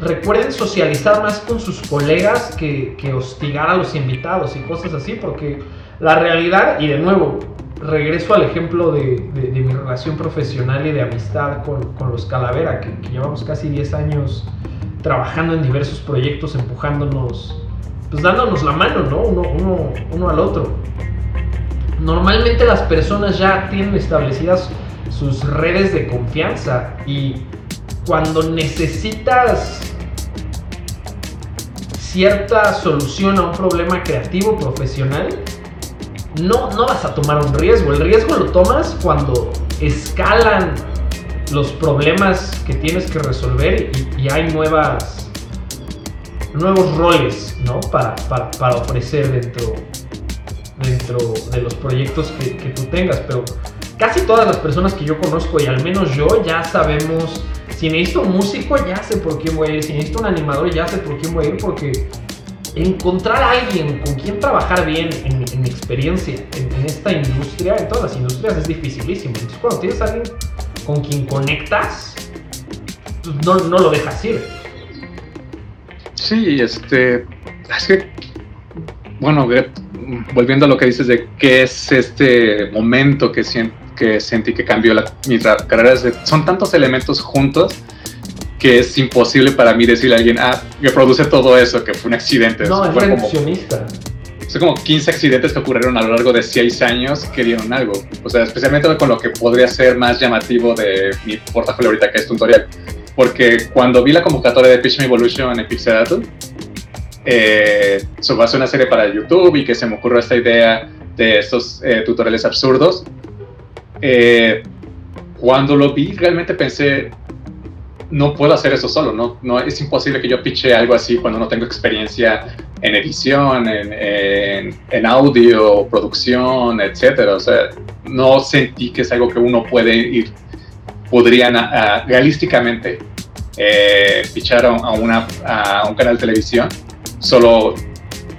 Recuerden socializar más con sus colegas que, hostigar a los invitados y cosas así, porque la realidad, y de nuevo, regreso al ejemplo de, mi relación profesional y de amistad con, los Calavera, que, llevamos casi 10 años trabajando en diversos proyectos, empujándonos, pues dándonos la mano, ¿no? Uno, uno, uno al otro normalmente las personas ya tienen establecidas sus redes de confianza y cuando necesitas cierta solución a un problema creativo profesional, no, no vas a tomar un riesgo. El riesgo lo tomas cuando escalan los problemas que tienes que resolver y, hay nuevas nuevos roles ¿no? para, para, para ofrecer dentro, dentro de los proyectos que, tú tengas, pero casi todas las personas que yo conozco y al menos yo ya sabemos, si necesito un músico ya sé por quién voy a ir, si necesito un animador ya sé por quién voy a ir, porque encontrar a alguien con quien trabajar bien en, mi experiencia en, esta industria, en todas las industrias, es dificilísimo. Entonces cuando tienes a alguien con quien conectas, pues, no, no lo dejas ir. Sí, este, es que, bueno, volviendo a lo que dices de qué es este momento que, que sentí que cambió la, mi carrera, son tantos elementos juntos que es imposible para mí decirle a alguien, ah, que produce todo eso, que fue un accidente. No, es reduccionista. Son como 15 accidentes que ocurrieron a lo largo de 6 años que dieron algo. O sea, especialmente con lo que podría ser más llamativo de mi portafolio ahorita, que es tutorial. Porque cuando vi la convocatoria de Pitch Evolution en Pixelato, eh, hacer una serie para YouTube y que se me ocurrió esta idea de estos eh, tutoriales absurdos. Eh, cuando lo vi, realmente pensé, no puedo hacer eso solo, no, no es imposible que yo piche algo así cuando no tengo experiencia en edición, en, en, audio, producción, etcétera. O sea, no sentí que es algo que uno puede ir, podrían realísticamente eh, pichar a, una, a un canal de televisión solo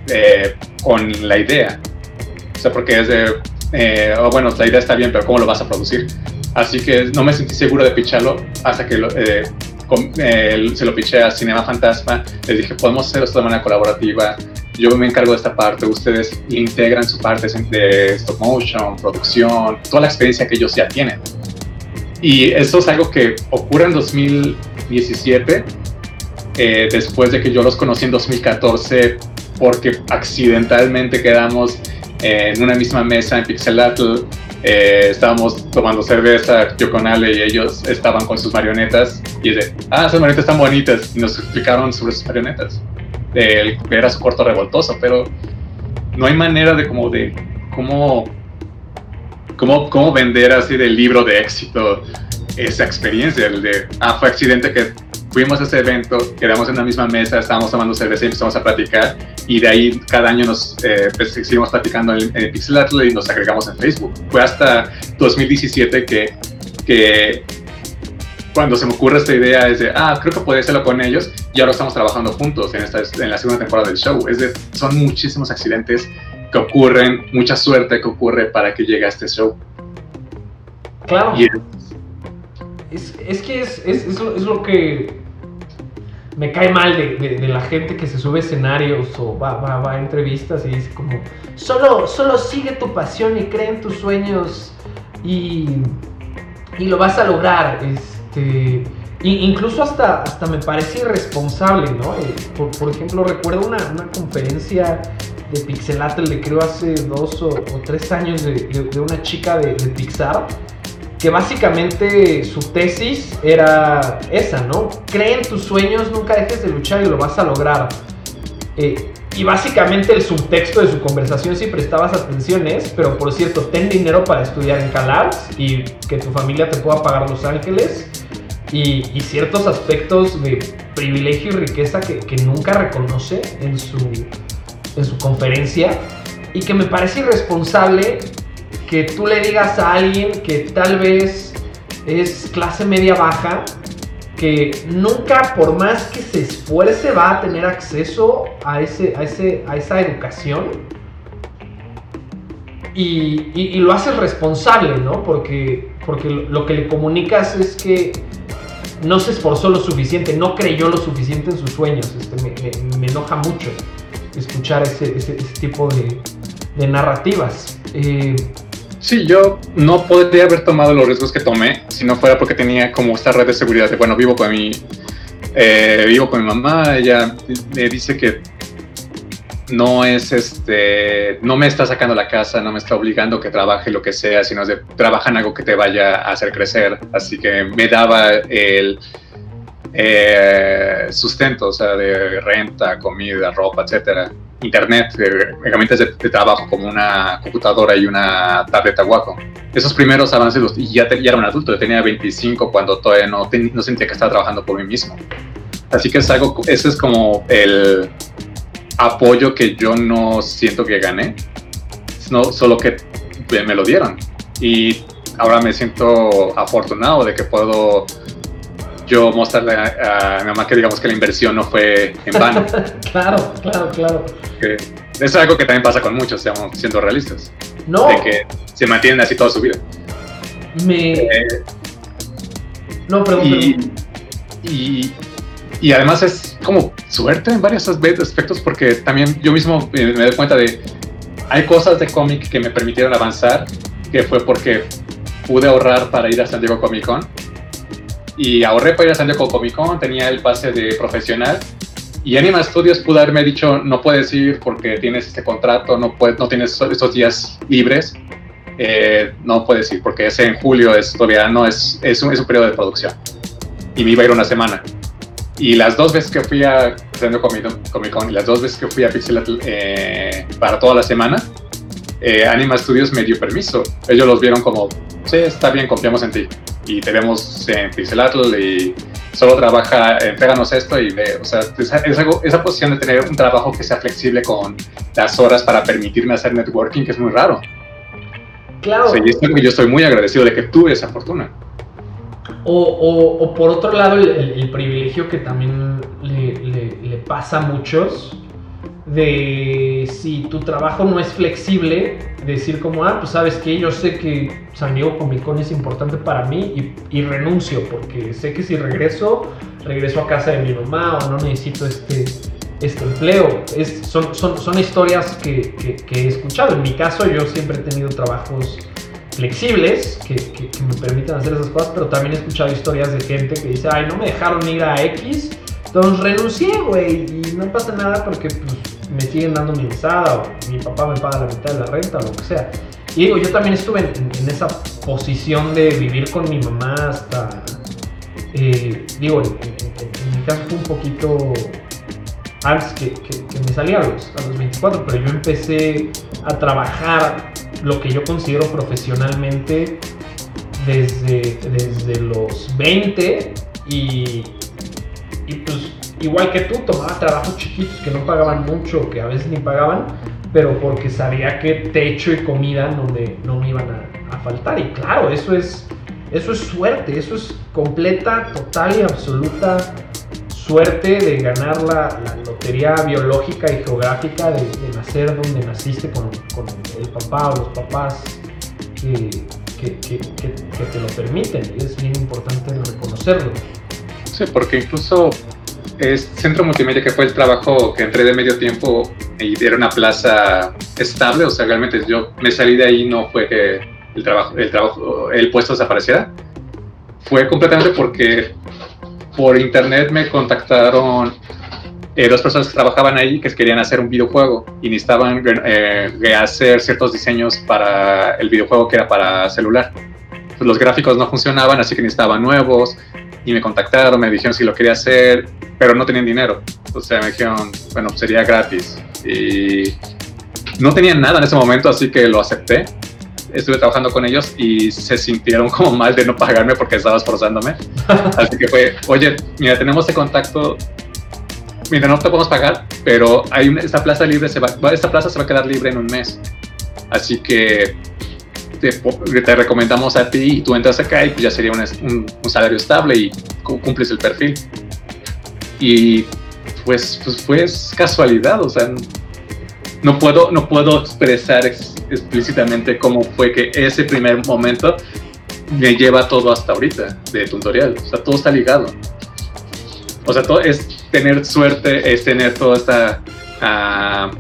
eh, con la idea. O sea, porque es de, eh, oh, bueno, la idea está bien, pero ¿cómo lo vas a producir? Así que no me sentí seguro de picharlo hasta que eh, se lo piché a Cinema Fantasma. Les dije, podemos hacer esto de manera colaborativa. Yo me encargo de esta parte, ustedes integran su parte de stop motion, producción, toda la experiencia que ellos ya tienen. Y esto es algo que ocurre en 2017 eh, después de que yo los conocí en 2014 porque accidentalmente quedamos en una misma mesa en Pixelatl eh, estábamos tomando cerveza, yo con Ale y ellos estaban con sus marionetas y ah, esas marionetas están bonitas y nos explicaron sobre sus marionetas. El, era su corto revoltoso, pero no hay manera de como de cómo, cómo, cómo vender así del libro de éxito esa experiencia, el de, ah, fue accidente que fuimos a ese evento, quedamos en la misma mesa, estábamos tomando cerveza y empezamos a platicar y de ahí cada año nos eh, pues, seguimos platicando en, en y nos agregamos en Facebook. Fue hasta 2017 que, que cuando se me ocurre esta idea es de, ah, creo que podría hacerlo con ellos y ahora estamos trabajando juntos en, esta, en la segunda temporada del show. Es de, son muchísimos accidentes que ocurren, mucha suerte que ocurre para que llegue a este show. Claro. es, es, que es, es, es, lo, que me cae mal de, de, la gente que se sube a escenarios o va, va, va, a entrevistas y dice como, solo, solo sigue tu pasión y cree en tus sueños y, y lo vas a lograr. Este, incluso hasta, hasta me parece irresponsable, ¿no? Eh, por, por, ejemplo, recuerdo una, una conferencia de Pixelatl de creo hace dos o, tres años de, de una chica de, Pixar que básicamente su tesis era esa, ¿no? Cree en tus sueños, nunca dejes de luchar y lo vas a lograr. Eh, y básicamente el subtexto de su conversación, si prestabas atención, es, pero por cierto, ten dinero para estudiar en CalArts y que tu familia te pueda pagar Los Ángeles. Y, ciertos aspectos de privilegio y riqueza que, que nunca reconoce en su, en su conferencia. Y que me parece irresponsable que tú le digas a alguien que tal vez es clase media baja, que nunca por más que se esfuerce va a tener acceso a, ese, a, ese, a esa educación. Y, y, lo haces responsable, ¿no? Porque, porque lo que le comunicas es que no se esforzó lo suficiente, no creyó lo suficiente en sus sueños. Este, me, me, enoja mucho escuchar ese, ese, tipo de, de narrativas. Eh, Sí, yo no podría haber tomado los riesgos que tomé si no fuera porque tenía como esta red de seguridad de, bueno, vivo con mi, eh, vivo con mi mamá, ella me dice que no es este, no me está sacando la casa, no me está obligando que trabaje lo que sea, sino de trabaja en algo que te vaya a hacer crecer. Así que me daba el eh, sustento, o sea, de renta, comida, ropa, etcétera internet, herramientas de, trabajo como una computadora y una tableta Wacom. Esos primeros avances, los, y ya, ya, era un adulto, yo tenía 25 cuando todavía no, no sentía que estaba trabajando por mí mismo. Así que es algo, ese es como el apoyo que yo no siento que gané, no, solo que me lo dieron. Y ahora me siento afortunado de que puedo yo mostrarle a, mi mamá que digamos que la inversión no fue en vano. *laughs* claro, claro, claro. Que eso es algo que también pasa con muchos, seamos siendo realistas. No. De que se mantienen así toda su vida. Me. Eh, no, pero. Y, y, y, además es como suerte en varios aspectos, porque también yo mismo me doy cuenta de. Hay cosas de cómic que me permitieron avanzar, que fue porque pude ahorrar para ir a San Diego Comic Con y ahorré para ir a San Diego Comic Con, tenía el pase de profesional. Y Anima Studios pudo haberme dicho no puedes ir porque tienes este contrato, no, puedes, no tienes estos días libres, eh, no puedes ir porque ese en julio es todavía no es, es un, es, un, periodo de producción y me iba a ir una semana. Y las dos veces que fui a San Diego Comic Con y las dos veces que fui a Pixel eh, para toda la semana, eh, Anima Studios me dio permiso. Ellos los vieron como, sí, está bien, confiamos en ti y te vemos en Pixelatl y solo trabaja, entréganos esto y ve, o sea, es, algo, esa posición de tener un trabajo que sea flexible con las horas para permitirme hacer networking, que es muy raro. Claro. O y yo estoy muy agradecido de que tuve esa fortuna. O, o, o por otro lado, el, el, privilegio que también le, le, le pasa a muchos de si tu trabajo no es flexible, decir como, ah, pues sabes que yo sé que San Diego Comic Con es importante para mí y, renuncio, porque sé que si regreso, regreso a casa de mi mamá o no necesito este, este empleo. Es, son, son, son historias que, que, he escuchado. En mi caso, yo siempre he tenido trabajos flexibles que, que, me permiten hacer esas cosas, pero también he escuchado historias de gente que dice, ay, no me dejaron ir a X, entonces renuncié, güey, y no pasa nada porque pues, me siguen dando mi mesada o mi papá me paga la mitad de la renta o lo que sea. y digo, yo también estuve en, esa posición de vivir con mi mamá hasta, eh, digo, en, mi caso fue un poquito antes que, me salía a los, a los 24, pero yo empecé a trabajar lo que yo considero profesionalmente desde, desde los 20 y, y pues igual que tú tomaba trabajos chiquitos que no pagaban mucho, que a veces ni pagaban, pero porque sabía que techo y comida no me, no me iban a, faltar. Y claro, eso es, eso es suerte, eso es completa, total y absoluta suerte de ganar la, lotería biológica y geográfica de, nacer donde naciste con, con, el papá o los papás que, que, que, te lo permiten. Es bien importante reconocerlo. Sí, porque incluso es Centro Multimedia, que fue el trabajo que entré de medio tiempo y era una plaza estable, o sea, realmente yo me salí de ahí, no fue que el trabajo, el trabajo, el puesto desapareciera, fue completamente porque por internet me contactaron eh, dos personas que trabajaban ahí que querían hacer un videojuego y necesitaban eh, ciertos diseños para el videojuego que era para celular. Los gráficos no funcionaban, así que necesitaban nuevos y me contactaron, me dijeron si lo quería hacer, pero no tenían dinero. O sea, me dijeron, bueno, sería gratis. Y no tenían nada en ese momento, así que lo acepté. Estuve trabajando con ellos y se sintieron *laughs* como mal de no pagarme porque estaba esforzándome. *laughs* Así que fue, oye, mira, tenemos este contacto, mira, no te podemos pagar, pero hay esta plaza libre, se va, esta plaza se va a quedar libre en un mes. Así que te, te, recomendamos a ti y tú entras acá y pues ya sería un, un, salario estable y cumples el perfil. Y pues, pues fue casualidad, o sea, no puedo, no puedo expresar explícitamente cómo fue que ese primer momento me lleva todo hasta ahorita de tutorial, o sea, todo está ligado. O sea, todo es tener suerte, es tener toda esta ah,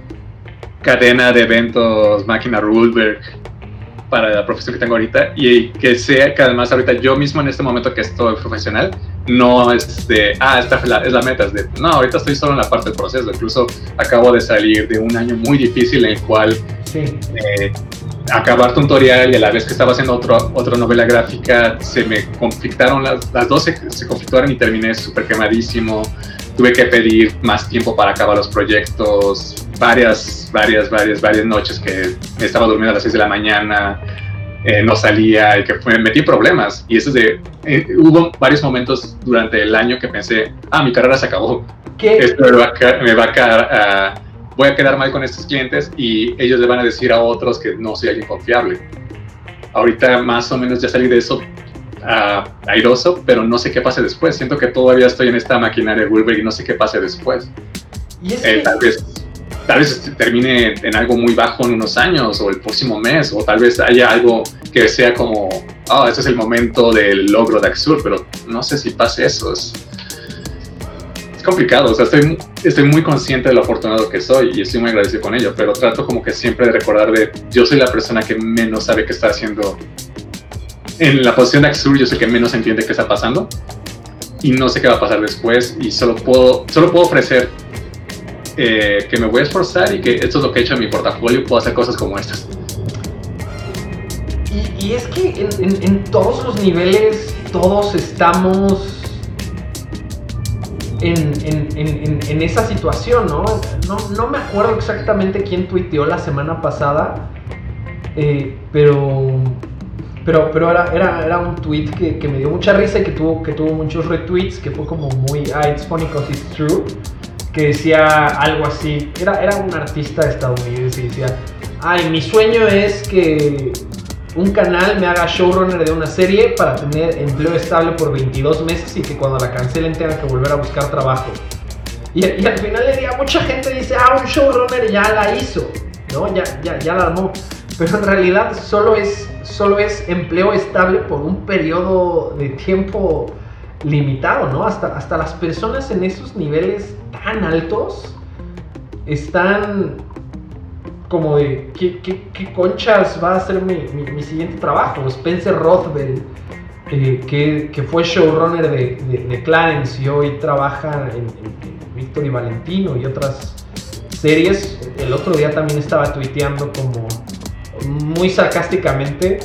cadena de eventos, máquina Rulberg, para la profesión que tengo ahorita y que sea que además ahorita yo mismo en este momento que estoy profesional no es de, ah, esta es la, es la meta, es de, no, ahorita estoy solo en la parte del proceso, incluso acabo de salir de un año muy difícil en el cual eh, acabar tutorial y a la vez que estaba haciendo otro, otra novela gráfica se me conflictaron, las, las dos se, se conflictaron y terminé súper quemadísimo, tuve que pedir más tiempo para acabar los proyectos, varias, varias, varias, varias noches que estaba durmiendo a las 6 de la mañana, eh, no salía y que me metí problemas. Y eso de, eh, hubo varios momentos durante el año que pensé, ah, mi carrera se acabó. ¿Qué? Esto me va a, me va a quedar, voy a quedar mal con estos clientes y ellos le van a decir a otros que no soy alguien confiable. Ahorita más o menos ya salí de eso uh, airoso, pero no sé qué pase después. Siento que todavía estoy en esta maquinaria de y no sé qué pase después. ¿Y eh, tal vez tal vez termine en algo muy bajo en unos años o el próximo mes, o tal vez haya algo que sea como, oh, ese es el momento del logro de Axur, pero no sé si pase eso. Es, complicado, o sea, estoy, estoy muy consciente de lo afortunado que soy y estoy muy agradecido con ello, pero trato como que siempre de recordar de, yo soy la persona que menos sabe qué está haciendo. En la posición de Axur yo sé que menos entiende qué está pasando y no sé qué va a pasar después y solo puedo, solo puedo ofrecer eh, que me voy a esforzar y que esto es lo que he hecho en mi portafolio, puedo hacer cosas como estas. Y, es que en, todos los niveles todos estamos en, en, esa situación, ¿no? ¿no? ¿no? me acuerdo exactamente quién tuiteó la semana pasada, eh, pero, pero, pero era, era, era un tweet que, que, me dio mucha risa y que tuvo, que tuvo muchos retweets, que fue como muy, ah, it's funny because it's true que decía algo así, era, era un artista estadounidense y decía, ay, mi sueño es que un canal me haga showrunner de una serie para tener empleo estable por 22 meses y que cuando la cancelen tenga que volver a buscar trabajo. Y, al final le día mucha gente dice, ah, un showrunner ya la hizo, ¿no? Ya, ya, ya la armó. Pero en realidad solo es, solo es empleo estable por un periodo de tiempo limitado, ¿no? Hasta, hasta las personas en esos niveles tan altos están como de ¿qué, conchas va a ser mi, siguiente trabajo? Spencer Rothwell, que, fue showrunner de, de, Clarence y hoy trabaja en, Víctor y Valentino y otras series. El otro día también estaba tuiteando como muy sarcásticamente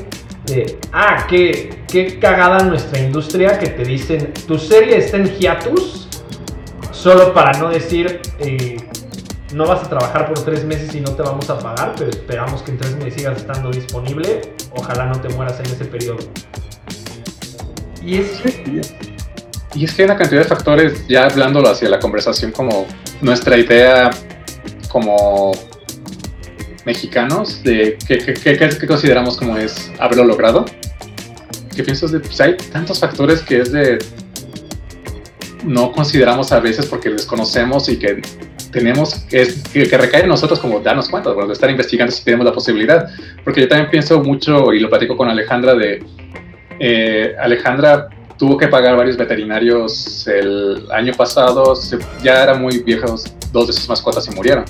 de, ah, qué, qué cagada nuestra industria que te dicen, tu serie está en hiatus, solo para no decir, eh, no vas a trabajar por tres meses y no te vamos a pagar, pero esperamos que en tres meses sigas estando disponible, ojalá no te mueras en ese periodo. Y es... Y es que hay una cantidad de factores, ya hablándolo hacia la conversación como nuestra idea como mexicanos de qué, consideramos como es haberlo logrado. ¿Qué piensas de? Pues hay tantos factores que es de no consideramos a veces porque desconocemos y que tenemos que, que, recae en nosotros como darnos cuenta, bueno, de estar investigando si tenemos la posibilidad. Porque yo también pienso mucho, y lo platico con Alejandra, de eh, Alejandra tuvo que pagar varios veterinarios el año pasado, ya eran muy viejos, dos de sus mascotas se murieron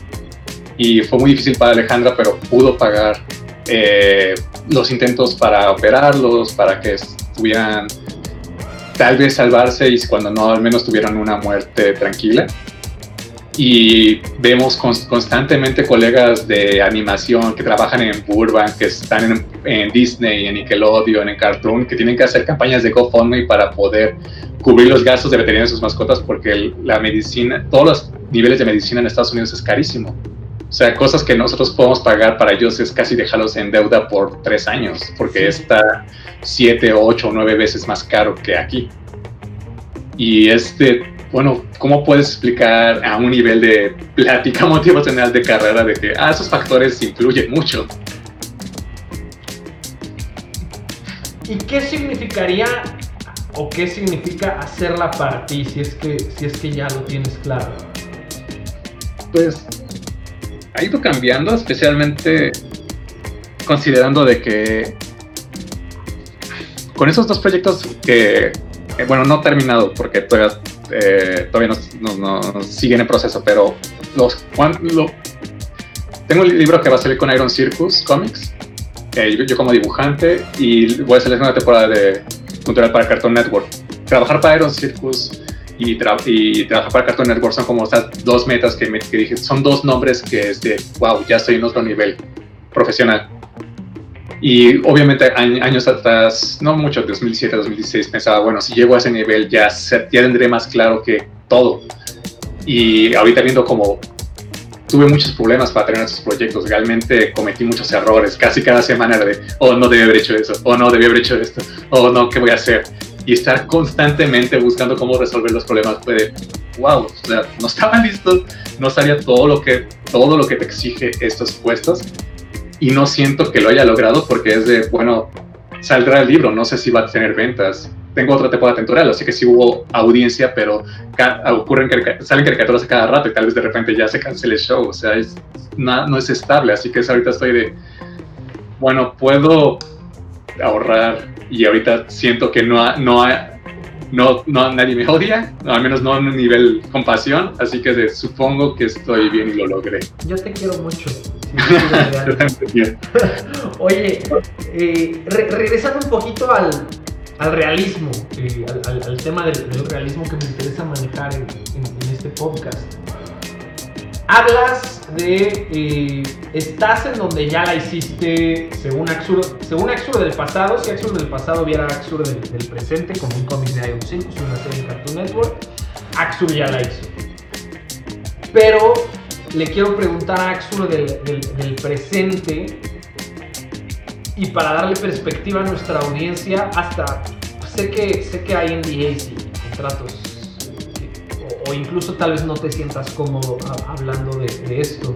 y fue muy difícil para Alejandra, pero pudo pagar eh, los intentos para operarlos, para que estuvieran tal vez salvarse y cuando no, al menos tuvieran una muerte tranquila. Y vemos constantemente colegas de animación que trabajan en Burbank, que están en, Disney, en Nickelodeon, en Cartoon, que tienen que hacer campañas de GoFundMe para poder cubrir los gastos de veterinaria de sus mascotas porque la medicina, todos los niveles de medicina en Estados Unidos es carísimo. O sea, cosas que nosotros podemos pagar para ellos es casi dejarlos en deuda por tres años, porque está siete, ocho o nueve veces más caro que aquí. Y este, bueno, ¿cómo puedes explicar a un nivel de plática *laughs* motivacional de carrera de que ah, esos factores influyen mucho? ¿Y qué significaría o qué significa hacerla para ti si es que, si es que ya lo tienes claro? Pues ha ido cambiando, especialmente considerando de que con esos dos proyectos que, eh, bueno, no terminado porque todavía, eh, todavía no, siguen en proceso, pero los, tengo un libro que va a salir con Iron Circus Comics, yo, yo, como dibujante, y voy a hacer una temporada de cultural para Cartoon Network. Trabajar para Iron Circus y, y trabajar para Cartoon Network son como estas dos metas que, me, que dije, son dos nombres que es de, wow, ya estoy en otro nivel profesional. Y obviamente años atrás, no mucho, 2007, 2016, pensaba, bueno, si llego a ese nivel ya, ya tendré más claro que todo. Y ahorita viendo como tuve muchos problemas para tener esos proyectos, realmente cometí muchos errores, casi cada semana era de, oh, no debí haber hecho eso, oh, no debí haber hecho esto, oh, no, ¿qué voy a hacer? Y estar constantemente buscando cómo resolver los problemas puede, wow, o sea, no estaba *laughs* listo, no sabía todo lo que, todo lo que te exige estos puestos y no siento que lo haya logrado porque es de, bueno, saldrá el libro, no sé si va a tener ventas. Tengo otra temporada temporal, así que sí hubo audiencia, pero ocurren salen caricaturas a cada rato y tal vez de repente ya se cancele el show, o sea, es, no, no es estable, así que ahorita estoy de, bueno, puedo ahorrar y ahorita siento que no, no, no, no nadie me odia, al menos no a un nivel compasión, así que supongo que estoy bien y lo logré. Yo te quiero mucho. *laughs* Oye, eh, regresando un poquito al, al realismo, eh, al, tema del, realismo que me interesa manejar en este podcast hablas de eh, estás en donde ya la hiciste según Axur, según Axur del pasado, si Axur del pasado viera Axur del, presente como un cómic de Iron Circus, una serie de Cartoon Network, Axur ya la hizo. Pero le quiero preguntar a Axur del, presente y para darle perspectiva a nuestra audiencia, hasta sé que, sé que hay NDAs y contratos incluso tal vez no te sientas cómodo hablando de, esto.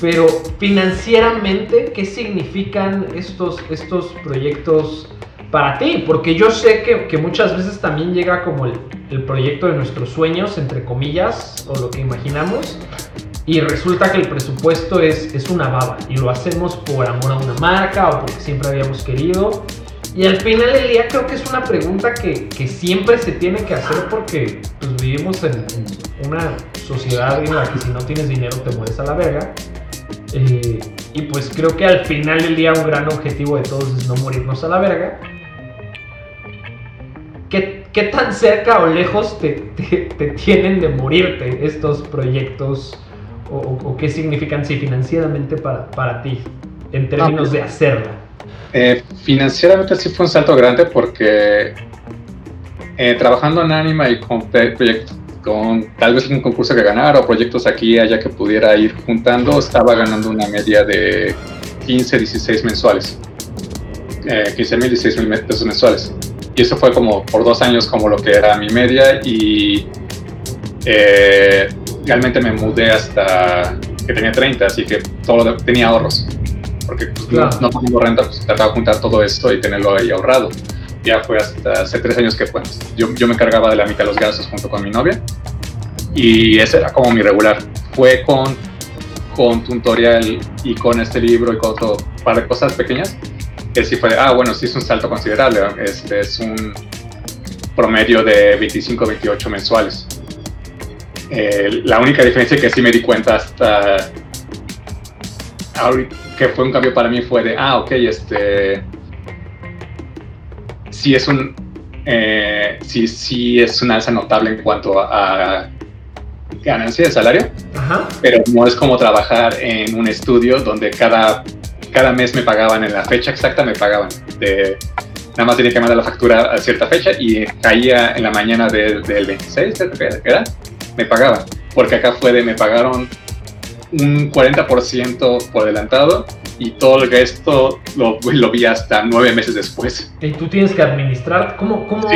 Pero financieramente, ¿qué significan estos, estos proyectos para ti? Porque yo sé que, que muchas veces también llega como el, el, proyecto de nuestros sueños, entre comillas, o lo que imaginamos, y resulta que el presupuesto es, es una baba, y lo hacemos por amor a una marca o porque siempre habíamos querido, y al final del día creo que es una pregunta que, que siempre se tiene que hacer porque pues, vivimos en, una sociedad en la que si no tienes dinero te mueres a la verga. Eh, y pues creo que al final del día un gran objetivo de todos es no morirnos a la verga. ¿Qué, qué tan cerca o lejos te, te, tienen de morirte estos proyectos? O, o, qué significan sí, financieramente para, para ti en términos de hacerla? Eh, financieramente sí fue un salto grande porque eh, trabajando en Anima y con tal vez un concurso que ganar o proyectos aquí y allá que pudiera ir juntando, estaba ganando una media de 15, 16 mensuales. Eh, 15 mil, 16 mil pesos mensuales. Y eso fue como por dos años como lo que era mi media y eh, realmente me mudé hasta que tenía 30, así que todo tenía ahorros. Porque pues, no, tengo renta, pues trataba de juntar todo esto y tenerlo ahí ahorrado ya fue hasta hace tres años que fue. Yo, yo me cargaba de la mitad de los gastos junto con mi novia y ese era como mi regular. Fue con, con tutorial y con este libro y con otro par de cosas pequeñas que sí fue, ah, bueno, sí es un salto considerable. Este es un promedio de 25, 28 mensuales. Eh, la única diferencia que sí me di cuenta hasta ahorita, que fue un cambio para mí fue de, ah, ok, este, sí es un eh, sí, sí es una alza notable en cuanto a, ganancia de salario, pero no es como trabajar en un estudio donde cada, cada mes me pagaban en la fecha exacta, me pagaban. De, nada más tenía que mandar la factura a cierta fecha y caía en la mañana del 26, creo que era, me pagaban. Porque acá fue de me pagaron un 40% por adelantado y todo el resto lo, lo, vi hasta nueve meses después. Y tú tienes que administrar, ¿cómo, cómo,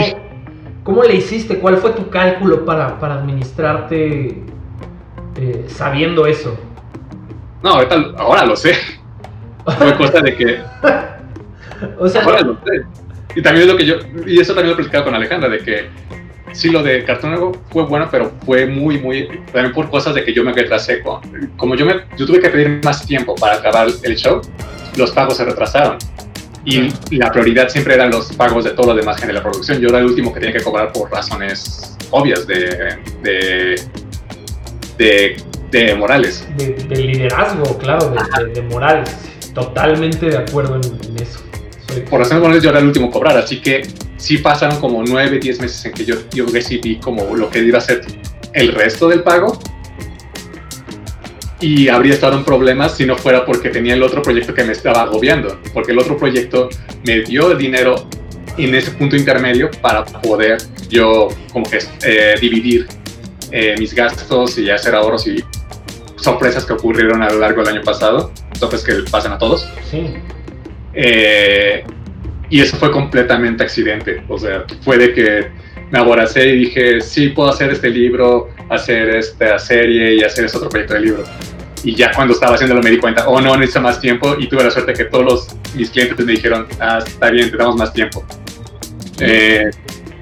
¿cómo le hiciste? ¿Cuál fue tu cálculo para, para administrarte eh, sabiendo eso? No, ahorita, ahora lo sé. Fue cosa de que... *laughs* o sea, ahora lo sé. Y también es lo que yo, y eso también lo he platicado con Alejandra, de que sí, lo de Cartón fue bueno, pero fue muy, muy, también por cosas de que yo me retrasé. Como yo, me, yo tuve que pedir más tiempo para acabar el show, los pagos se retrasaron. Y la prioridad siempre eran los pagos de todo lo demás en la producción. Yo era el último que tenía que cobrar por razones obvias de, de, de, de morales. De, liderazgo, claro, de, de, morales. Totalmente de acuerdo en, eso. Por razones morales yo era el último a cobrar, así que sí pasaron como 9, 10 meses en que yo, yo recibí como lo que iba a ser el resto del pago. Y habría estado en problemas si no fuera porque tenía el otro proyecto que me estaba agobiando. Porque el otro proyecto me dio el dinero en ese punto intermedio para poder yo como que eh, dividir eh, mis gastos y hacer ahorros y sorpresas que ocurrieron a lo largo del año pasado, entonces que pasan a todos. Sí. Eh, y eso fue completamente accidente. O sea, fue de que me aboracé y dije, sí, puedo hacer este libro, hacer esta serie y hacer ese otro proyecto de libro. Y ya cuando estaba haciéndolo me di cuenta, oh no, necesito más tiempo y tuve la suerte que todos los, mis clientes me dijeron, ah, está bien, te damos más tiempo. Eh,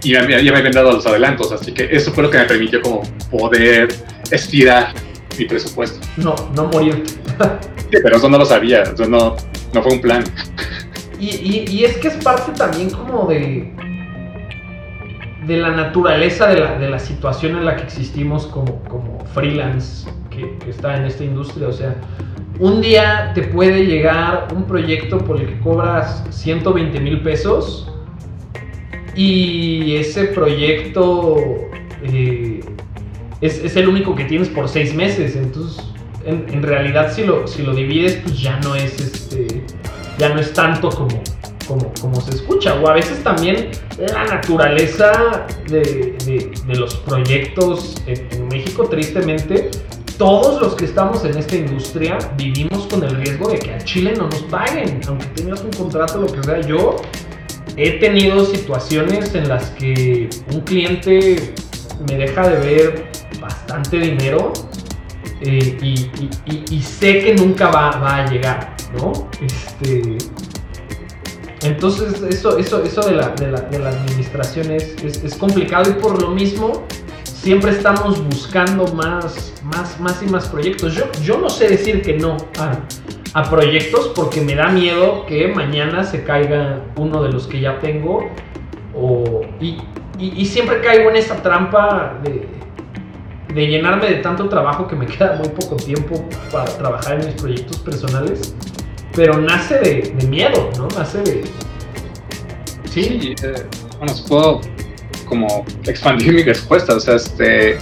y ya, me habían dado los adelantos, así que eso fue lo que me permitió como poder estirar mi presupuesto. No, no morir. sí, pero eso no lo sabía, eso no, no fue un plan. Y, es que es parte también como de, de la naturaleza de la, de la situación en la que existimos como, como freelance que, está en esta industria. O sea, un día te puede llegar un proyecto por el que cobras 120 mil pesos y ese proyecto eh, es, el único que tienes por seis meses. Entonces, en, en, realidad, si lo, si lo divides, pues ya no es este ya no es tanto como, como, como se escucha. O a veces también la naturaleza de, de, los proyectos en, México, tristemente, todos los que estamos en esta industria vivimos con el riesgo de que a Chile no nos paguen, aunque tengas un contrato, lo que sea. Yo he tenido situaciones en las que un cliente me deja de ver bastante dinero eh, y, y, sé que nunca va, va a llegar. ¿No? Este, entonces, eso, eso, eso de, la, de, la, de la administración es, es, complicado y por lo mismo siempre estamos buscando más, más, más y más proyectos. Yo, yo no sé decir que no a, a proyectos porque me da miedo que mañana se caiga uno de los que ya tengo o, y, y, y siempre caigo en esa trampa de, de llenarme de tanto trabajo que me *laughs* queda muy poco tiempo para trabajar en mis proyectos personales pero nace de, miedo, ¿no? Nace de... Sí, eh, bueno, puedo como expandir *laughs* mi respuesta, o sea, este,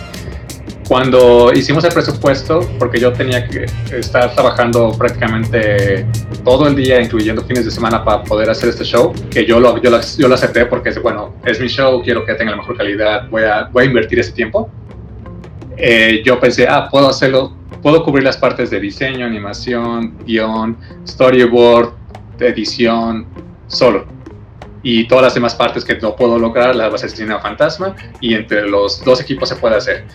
cuando hicimos el presupuesto, porque yo tenía que estar trabajando prácticamente todo el día, incluyendo fines de semana, para poder hacer este show, que yo lo, yo lo, yo lo acepté porque bueno, es mi show, quiero que tenga la mejor calidad, voy a, voy a invertir ese tiempo. Eh, yo pensé, ah, puedo hacerlo, puedo cubrir las partes de diseño, animación, guion, storyboard, edición, solo. Y todas las demás partes que no puedo lograr las vas a hacer fantasma y entre los dos equipos se puede hacer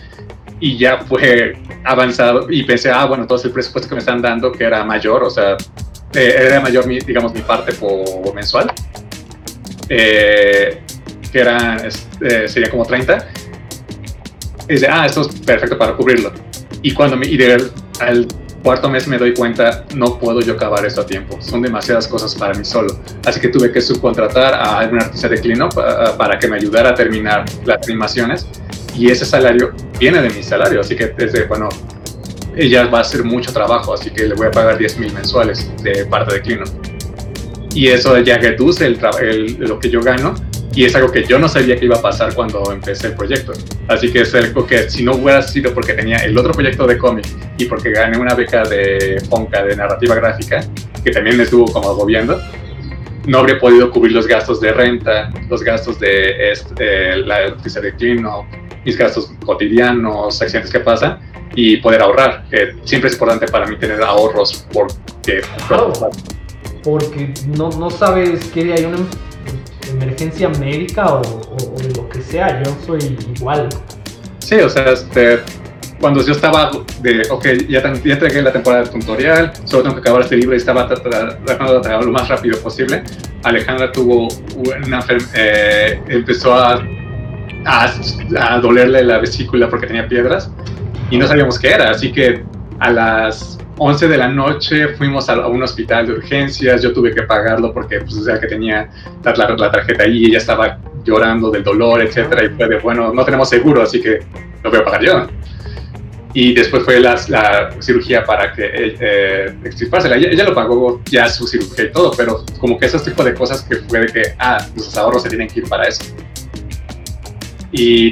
y ya fue avanzado y pensé, ah, bueno, todo el presupuesto que me están dando, que era mayor, o sea, eh, era mayor, mi, digamos, mi parte por mensual, eh, que era, eh, sería como 30. Y dice, ah, esto es perfecto para cubrirlo. Y cuando me, y al cuarto mes me doy cuenta, no puedo yo acabar esto a tiempo. Son demasiadas cosas para mí solo. Así que tuve que subcontratar a un artista de cleanup para que me ayudara a terminar las animaciones y ese salario viene de mi salario, así que desde, bueno, ella va a hacer mucho trabajo, así que le voy a pagar 10 mil mensuales de parte de Clino. Y eso ya reduce el, el, lo que yo gano y es algo que yo no sabía que iba a pasar cuando empecé el proyecto. Así que es algo que si no hubiera sido porque tenía el otro proyecto de cómic y porque gané una beca de Fonca de narrativa gráfica, que también me estuvo como agobiando, no habría podido cubrir los gastos de renta, los gastos de este, la oficina de Clino, mis gastos cotidianos, accidentes que pasan y poder ahorrar. siempre es importante para mí tener ahorros porque... porque no, no sabes que hay una emergencia médica o, lo que sea, yo soy igual. Sí, o sea, este, cuando yo estaba de, ok, ya, ya entregué la temporada tutorial, solo tengo que acabar este libro y estaba tratando de lo más rápido posible, Alejandra tuvo una eh, empezó a, dolerle la vesícula porque tenía piedras y no sabíamos qué era. Así que a las 11 de la noche fuimos a, un hospital de urgencias, yo tuve que pagarlo porque pues, o sea, que tenía la, la, tarjeta ahí y ella estaba llorando del dolor, etcétera, y fue de, bueno, no tenemos seguro, así que lo voy a pagar yo. Y después fue la, la cirugía para que eh, eh extirpársela. Ella, ella, lo pagó ya su cirugía y todo, pero como que esos tipos de cosas que fue de que, ah, los ahorros se tienen que ir para eso. Y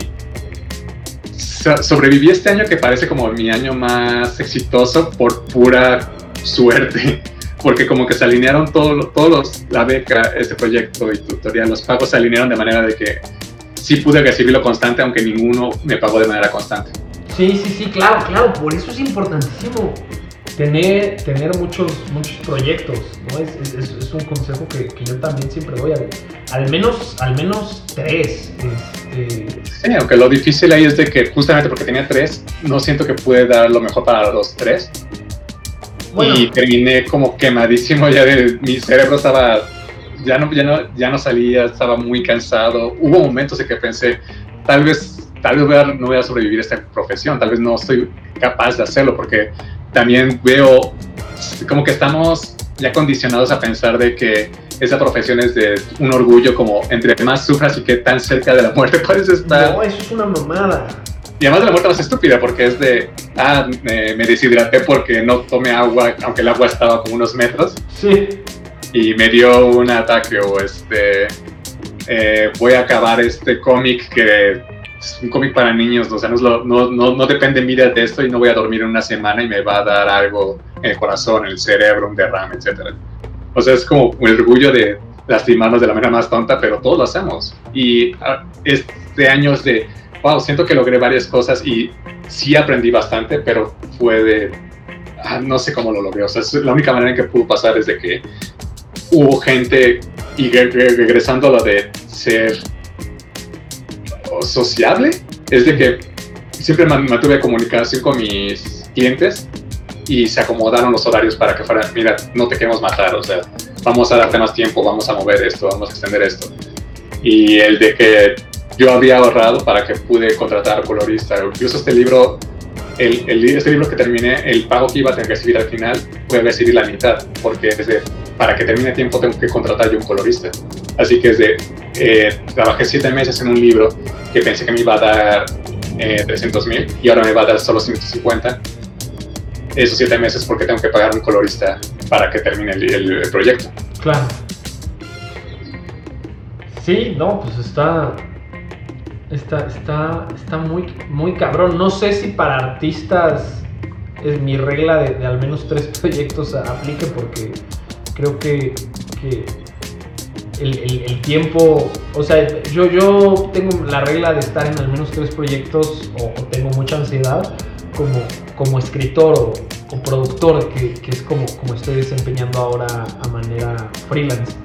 sobreviví este año que parece como mi año más exitoso por pura suerte, *laughs* porque como que se alinearon todos todos la beca, este proyecto y tutorial, los pagos se alinearon de manera de que sí pude recibirlo constante, aunque ninguno me pagó de manera constante. Sí, sí, sí, claro, claro, por eso es importantísimo tener, tener muchos, muchos proyectos, ¿no? Es, es, un consejo que, que, yo también siempre doy, al, al menos, al menos tres. Este... Sí, aunque lo difícil ahí es de que justamente porque tenía tres, no siento que pude dar lo mejor para los tres. Y terminé como quemadísimo, ya de, mi cerebro estaba, ya no, ya, no, ya no salía, estaba muy cansado. Hubo momentos en que pensé, tal vez, tal vez no voy a sobrevivir a esta profesión, tal vez no estoy capaz de hacerlo porque también veo como que estamos ya condicionados a pensar de que esa profesión es de un orgullo como entre más sufras y que tan cerca de la muerte *laughs* puedes estar. No, eso es una mamada. Y además de la muerte más estúpida porque es de, ah, me, deshidraté porque no tomé agua, aunque el agua estaba como unos metros. Sí. Y me dio un ataque o este, eh, voy a acabar este cómic que es un cómic para niños, o sea, no, no, no, depende mi de esto y no voy a dormir en una semana y me va a dar algo en el corazón, en el cerebro, un derrame, etc. O sea, es como un orgullo de lastimarnos de la manera más tonta, pero todos lo hacemos. Y ah, este año es de, wow, siento que logré varias cosas y sí aprendí bastante, pero fue de, ah, no sé cómo lo logré. O sea, la única manera en que pudo pasar es de que hubo gente, y regresando a lo de ser sociable es de que siempre mantuve comunicación con mis clientes y se acomodaron los horarios para que fuera, mira, no te queremos matar, o sea, vamos a darte más tiempo, vamos a mover esto, vamos a extender esto. Y el de que yo había ahorrado para que pude contratar colorista. Incluso este libro, el, el, este libro que terminé, el pago que iba a tener que recibir al final, voy a recibir la mitad, porque desde, para que termine tiempo tengo que contratar yo un colorista. Así que desde, eh, trabajé siete meses en un libro que pensé que me iba a dar eh, 300 mil y ahora me va a dar solo 150. Esos siete meses porque tengo que pagar un colorista para que termine el, proyecto. Claro. Sí, no, pues está, está, está, está muy, muy cabrón. No sé si para artistas es mi regla de, al menos tres *laughs* proyectos aplique porque creo que, el, tiempo, o sea, yo, yo tengo la regla de estar en al menos tres proyectos o, tengo mucha ansiedad como, como escritor o, productor, que, que, es como, como estoy desempeñando ahora a manera freelance.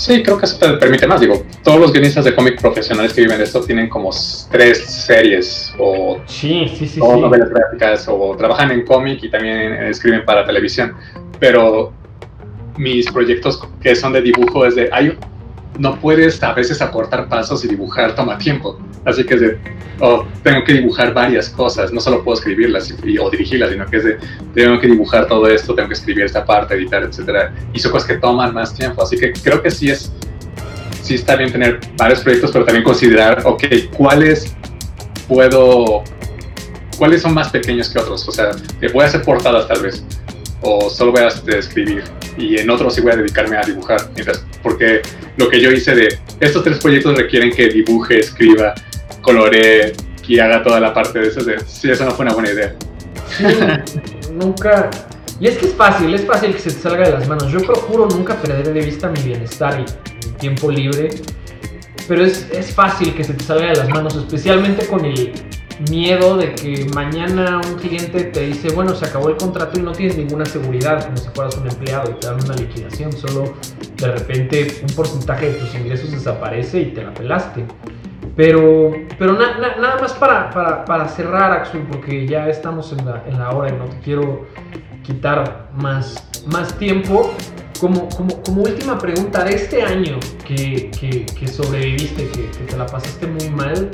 Sí, creo que eso te permite más. Digo, todos los guionistas de cómic profesionales que viven de esto tienen como tres series o, sí, sí, sí, novelas gráficas o trabajan en cómic y también escriben para televisión. Pero mis proyectos que son de dibujo es de, hay, no puedes a veces acortar pasos y dibujar toma tiempo. Así que es de, oh, tengo que dibujar varias cosas, no solo puedo escribirlas o dirigirlas, sino que es de, tengo que dibujar todo esto, tengo que escribir esta parte, editar, etcétera. Y son cosas que toman más tiempo. Así que creo que sí es, sí está bien tener varios proyectos, pero también considerar, ok, ¿cuáles puedo, cuáles son más pequeños que otros? O sea, voy a hacer portadas tal vez, o solo voy a escribir y en otros sí voy a dedicarme a dibujar. porque lo que yo hice de estos tres proyectos requieren que dibuje, escriba, coloree y haga toda la parte de eso. De, sí, eso no fue una buena idea. *laughs* nunca. Y es que es fácil, es fácil que se te salga de las manos. Yo procuro nunca perder de vista mi bienestar y mi tiempo libre. Pero es, es fácil que se te salga de las manos, especialmente con el miedo de que mañana un cliente te dice, bueno, se acabó el contrato y no tienes ninguna seguridad, como si fueras un empleado y te dan una liquidación, solo de repente un porcentaje de tus ingresos desaparece y te la pelaste. Pero, pero nada más para, para, para, cerrar, Axel, porque ya estamos en la, en la hora y no te quiero quitar más, más tiempo. Como, como, como, última pregunta, de este año que, que, que sobreviviste, que, que, te la pasaste muy mal,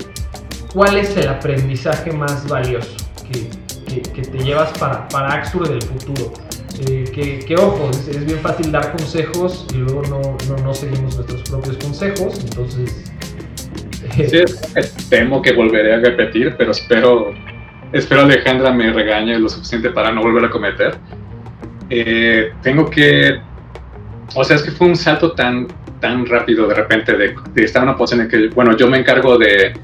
¿cuál es el aprendizaje más valioso que, te llevas para, para Axur del futuro? Eh, que, ojo, es, bien fácil dar consejos y luego no, no, seguimos nuestros propios consejos, entonces... *laughs* Sí, temo que volveré a repetir, pero espero, espero Alejandra me regañe lo suficiente para no volver a cometer. Eh, tengo que... O sea, es que fue un salto tan, tan rápido de repente de, de estar en una posición en que, bueno, yo me encargo de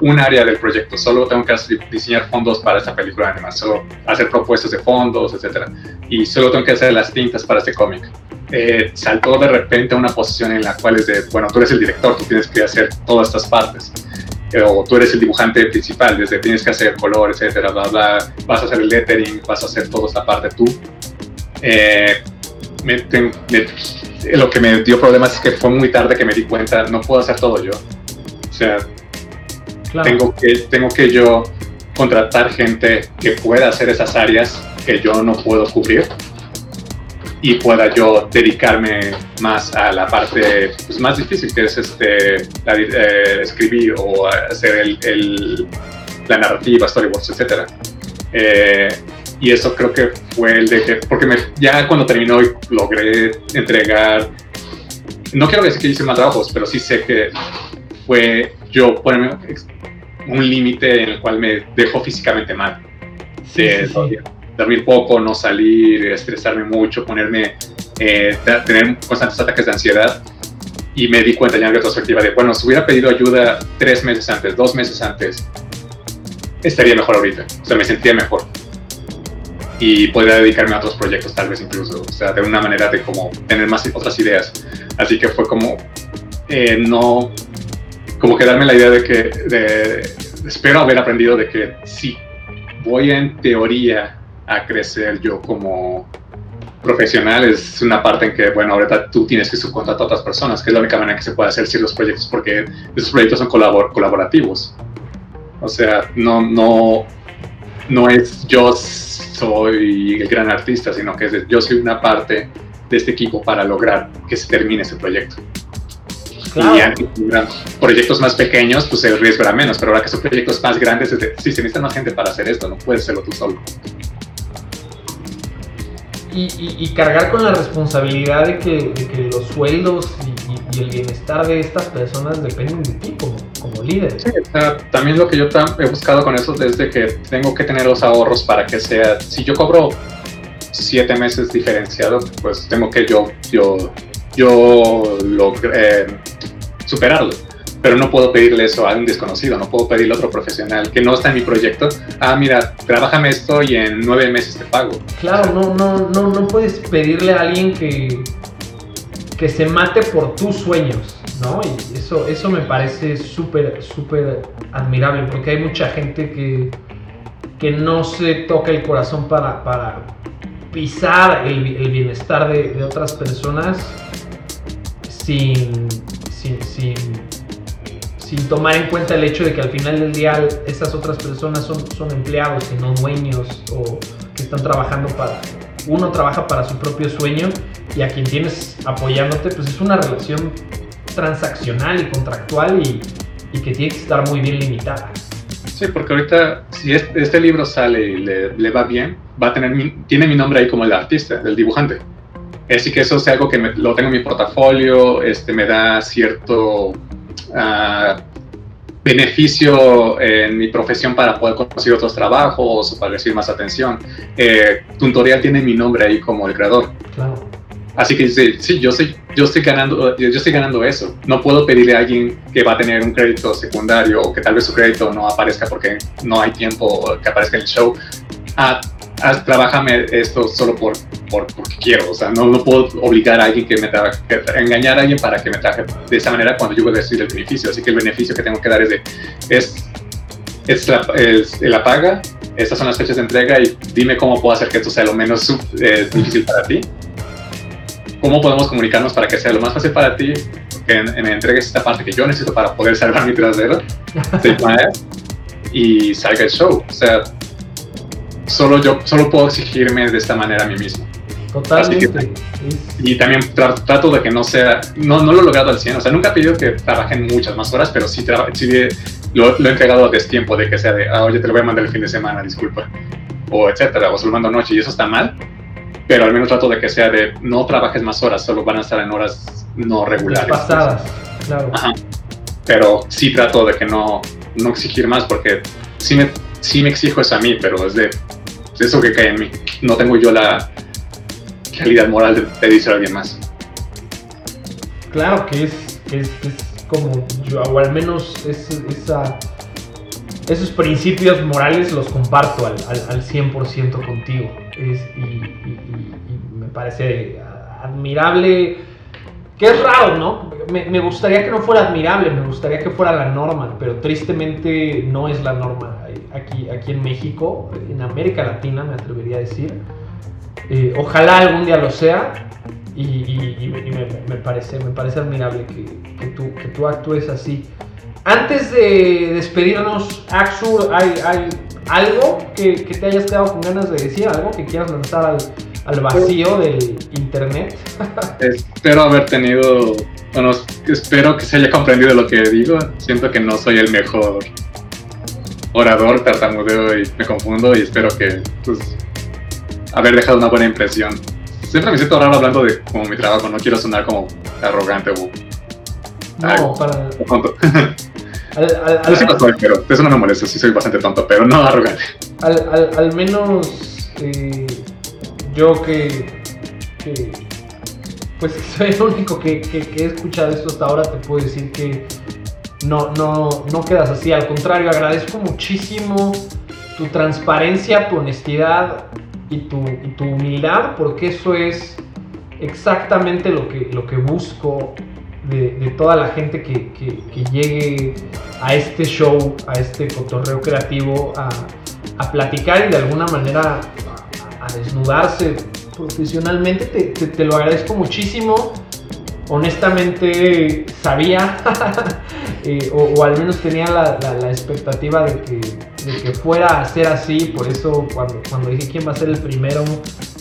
un área del proyecto, solo tengo que diseñar fondos para esta película de animación, solo hacer propuestas de fondos, etc. Y solo tengo que hacer las tintas para este cómic. Eh, saltó de repente a una posición en la cual es de, bueno, tú eres el director, tú tienes que hacer todas estas partes. Eh, o tú eres el dibujante principal, desde tienes que hacer color, etcétera, bla, bla, vas a hacer el lettering, vas a hacer toda esta parte tú. Eh, lo que me dio problemas es que fue muy tarde que me di cuenta, no puedo hacer todo yo. O sea, tengo, que, tengo que yo contratar gente que pueda hacer esas áreas que yo no puedo cubrir y pueda yo dedicarme más a la parte pues, más difícil que es este eh, escribir o hacer el, la narrativa, storyboards, etc. Eh, y eso creo que fue el de que, porque me, ya cuando terminó logré entregar, no quiero decir que hice más trabajos, pero sí sé que fue yo ponerme un límite en el cual me dejó físicamente mal. Dormir poco, no salir, estresarme mucho, ponerme, eh, tener constantes ataques de ansiedad. Y me di cuenta ya en retrospectiva de, bueno, si hubiera pedido ayuda tres meses antes, dos meses antes, estaría mejor ahorita. O sea, me sentía mejor. Y podría dedicarme a otros proyectos tal vez incluso. O sea, de una manera de como tener más otras ideas. Así que fue como, eh, no, como que darme la idea de que espero haber aprendido de que sí, voy en teoría a crecer yo como profesional, es una parte en que, bueno, ahorita tú tienes que subcontratar a otras personas, que es la única manera que se puede hacer ciertos proyectos, porque esos proyectos son colabor colaborativos. O sea, no, no, no es yo soy el gran artista, sino que es yo soy una parte de este equipo para lograr que se termine ese proyecto. Y proyectos más pequeños, pues el riesgo era menos, pero ahora que son proyectos más grandes, es sí, se necesita más gente para hacer esto, no puedes hacerlo tú solo. Y, cargar con la responsabilidad de que, los sueldos y, el bienestar de estas personas dependen de ti como, como líder. Sí, también lo que yo he buscado con eso desde que tengo que tener los ahorros para que sea, si yo cobro siete meses diferenciado, pues tengo que yo, yo yo logré superarlo. Pero no puedo pedirle eso a un desconocido, no puedo pedirle a otro profesional que no está en mi proyecto. Ah, mira, trabájame esto y en nueve meses te pago. Claro, no, no, no, no puedes pedirle a alguien que, que se mate por tus sueños, ¿no? Y eso, eso me parece súper, súper admirable, porque hay mucha gente que, que no se toca el corazón para, para pisar el, bienestar de, otras personas sin, sin, sin, sin, tomar en cuenta el hecho de que al final del día esas otras personas son, son empleados y no dueños o que están trabajando para... Uno trabaja para su propio sueño y a quien tienes apoyándote, pues es una relación transaccional y contractual y, que tiene que estar muy bien limitada. Sí, porque ahorita si este, libro sale y le, va bien, va a tener tiene mi nombre ahí como el artista, el dibujante. Así que eso es algo que lo tengo en mi portafolio, este, me da cierto uh, beneficio en mi profesión para poder conseguir otros trabajos o para recibir más atención. Eh, Tutorial tiene mi nombre ahí como el creador. Claro. Así que sí, sí, yo, estoy, yo, estoy ganando, yo estoy ganando eso. No puedo pedirle a alguien que va a tener un crédito secundario o que tal vez su crédito no aparezca porque no hay tiempo que aparezca en el show. Ah, ah trabájame esto solo por, por, porque quiero. O sea, no, no puedo obligar a alguien que me trabaje, engañar a alguien para que me traje de esa manera cuando yo voy a decir el beneficio. Así que el beneficio que tengo que dar es de, es, es, la, es la paga, estas son las fechas de entrega y dime cómo puedo hacer que esto sea lo menos eh, difícil para ti cómo podemos comunicarnos para que sea lo más fácil para ti, que me entregues esta parte que yo necesito para poder salvar mi trasero *laughs* y salga el show. O sea, solo yo solo puedo exigirme de esta manera a mí mismo. Totalmente. y también trato de que no sea, no, no lo he logrado al 100, o sea, nunca he pedido que trabajen muchas más horas, pero sí, sí lo, lo, he entregado a destiempo de que sea de, ah, oye, te lo voy a mandar el fin de semana, disculpa, o etcétera, o se lo mando noche, y eso está mal, pero al menos trato de que sea de no trabajes más horas, solo van a estar en horas no regulares. Pasadas, claro. Pero sí trato de que no, no exigir más porque sí me, sí me exijo eso a mí, pero es de eso que cae en mí. No tengo yo la calidad moral de pedirse a alguien más. Claro que es, es, como yo, o al menos es, esa, esos principios morales los comparto al, al, al 100% contigo y, me parece admirable, que es raro, ¿no? Me, gustaría que no fuera admirable, me gustaría que fuera la norma, pero tristemente no es la norma aquí, aquí en México, en América Latina me atrevería a decir. Eh, ojalá algún día lo sea y, me, parece, me parece admirable que, que tú actúes así. Antes de despedirnos, Axur, ¿hay, hay algo que, te hayas quedado con ganas de decir, algo que quieras lanzar al, vacío del internet. *laughs* espero haber tenido, bueno, espero que se haya comprendido lo que digo. Siento que no soy el mejor orador, tartamudeo y me confundo y espero que pues, haber dejado una buena impresión. Siempre me siento raro hablando de como mi trabajo, no quiero sonar como arrogante o... No, para... *laughs* Al, al, sí pero eso no me molesta, sí soy bastante tonto, pero no arrogante. Al, al menos eh, yo que, pues *laughs* soy el único que, he escuchado esto hasta ahora, te puedo decir que no, no, no quedas así, al contrario, agradezco muchísimo tu transparencia, tu honestidad y tu, y tu humildad, porque eso es exactamente lo que, lo que busco de, toda la gente que, llegue a este show, a este cotorreo creativo, a, platicar y de alguna manera a, desnudarse profesionalmente. Te, lo agradezco muchísimo. Honestamente sabía, *laughs* eh, o, al menos tenía la, expectativa de que, fuera a ser así. Por eso cuando, cuando dije quién va a ser el primero,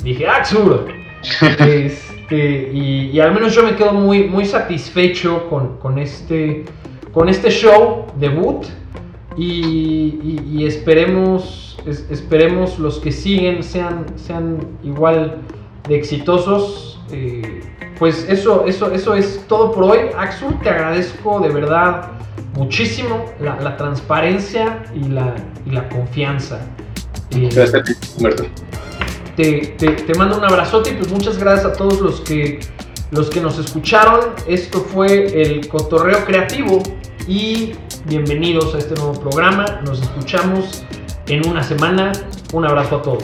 dije Axur. *laughs* Este, y, al menos yo me quedo muy, muy satisfecho con, este, con este show debut y, esperemos, esperemos los que siguen sean, sean igual de exitosos. Eh, pues eso, eso, eso es todo por hoy. Axel, te agradezco de verdad muchísimo la, transparencia y la, la confianza. Gracias Humberto te, mando un abrazote y pues muchas gracias a todos los que, los que nos escucharon. Esto fue el Cotorreo Creativo y bienvenidos a este nuevo programa. Nos escuchamos en una semana. Un abrazo a todos.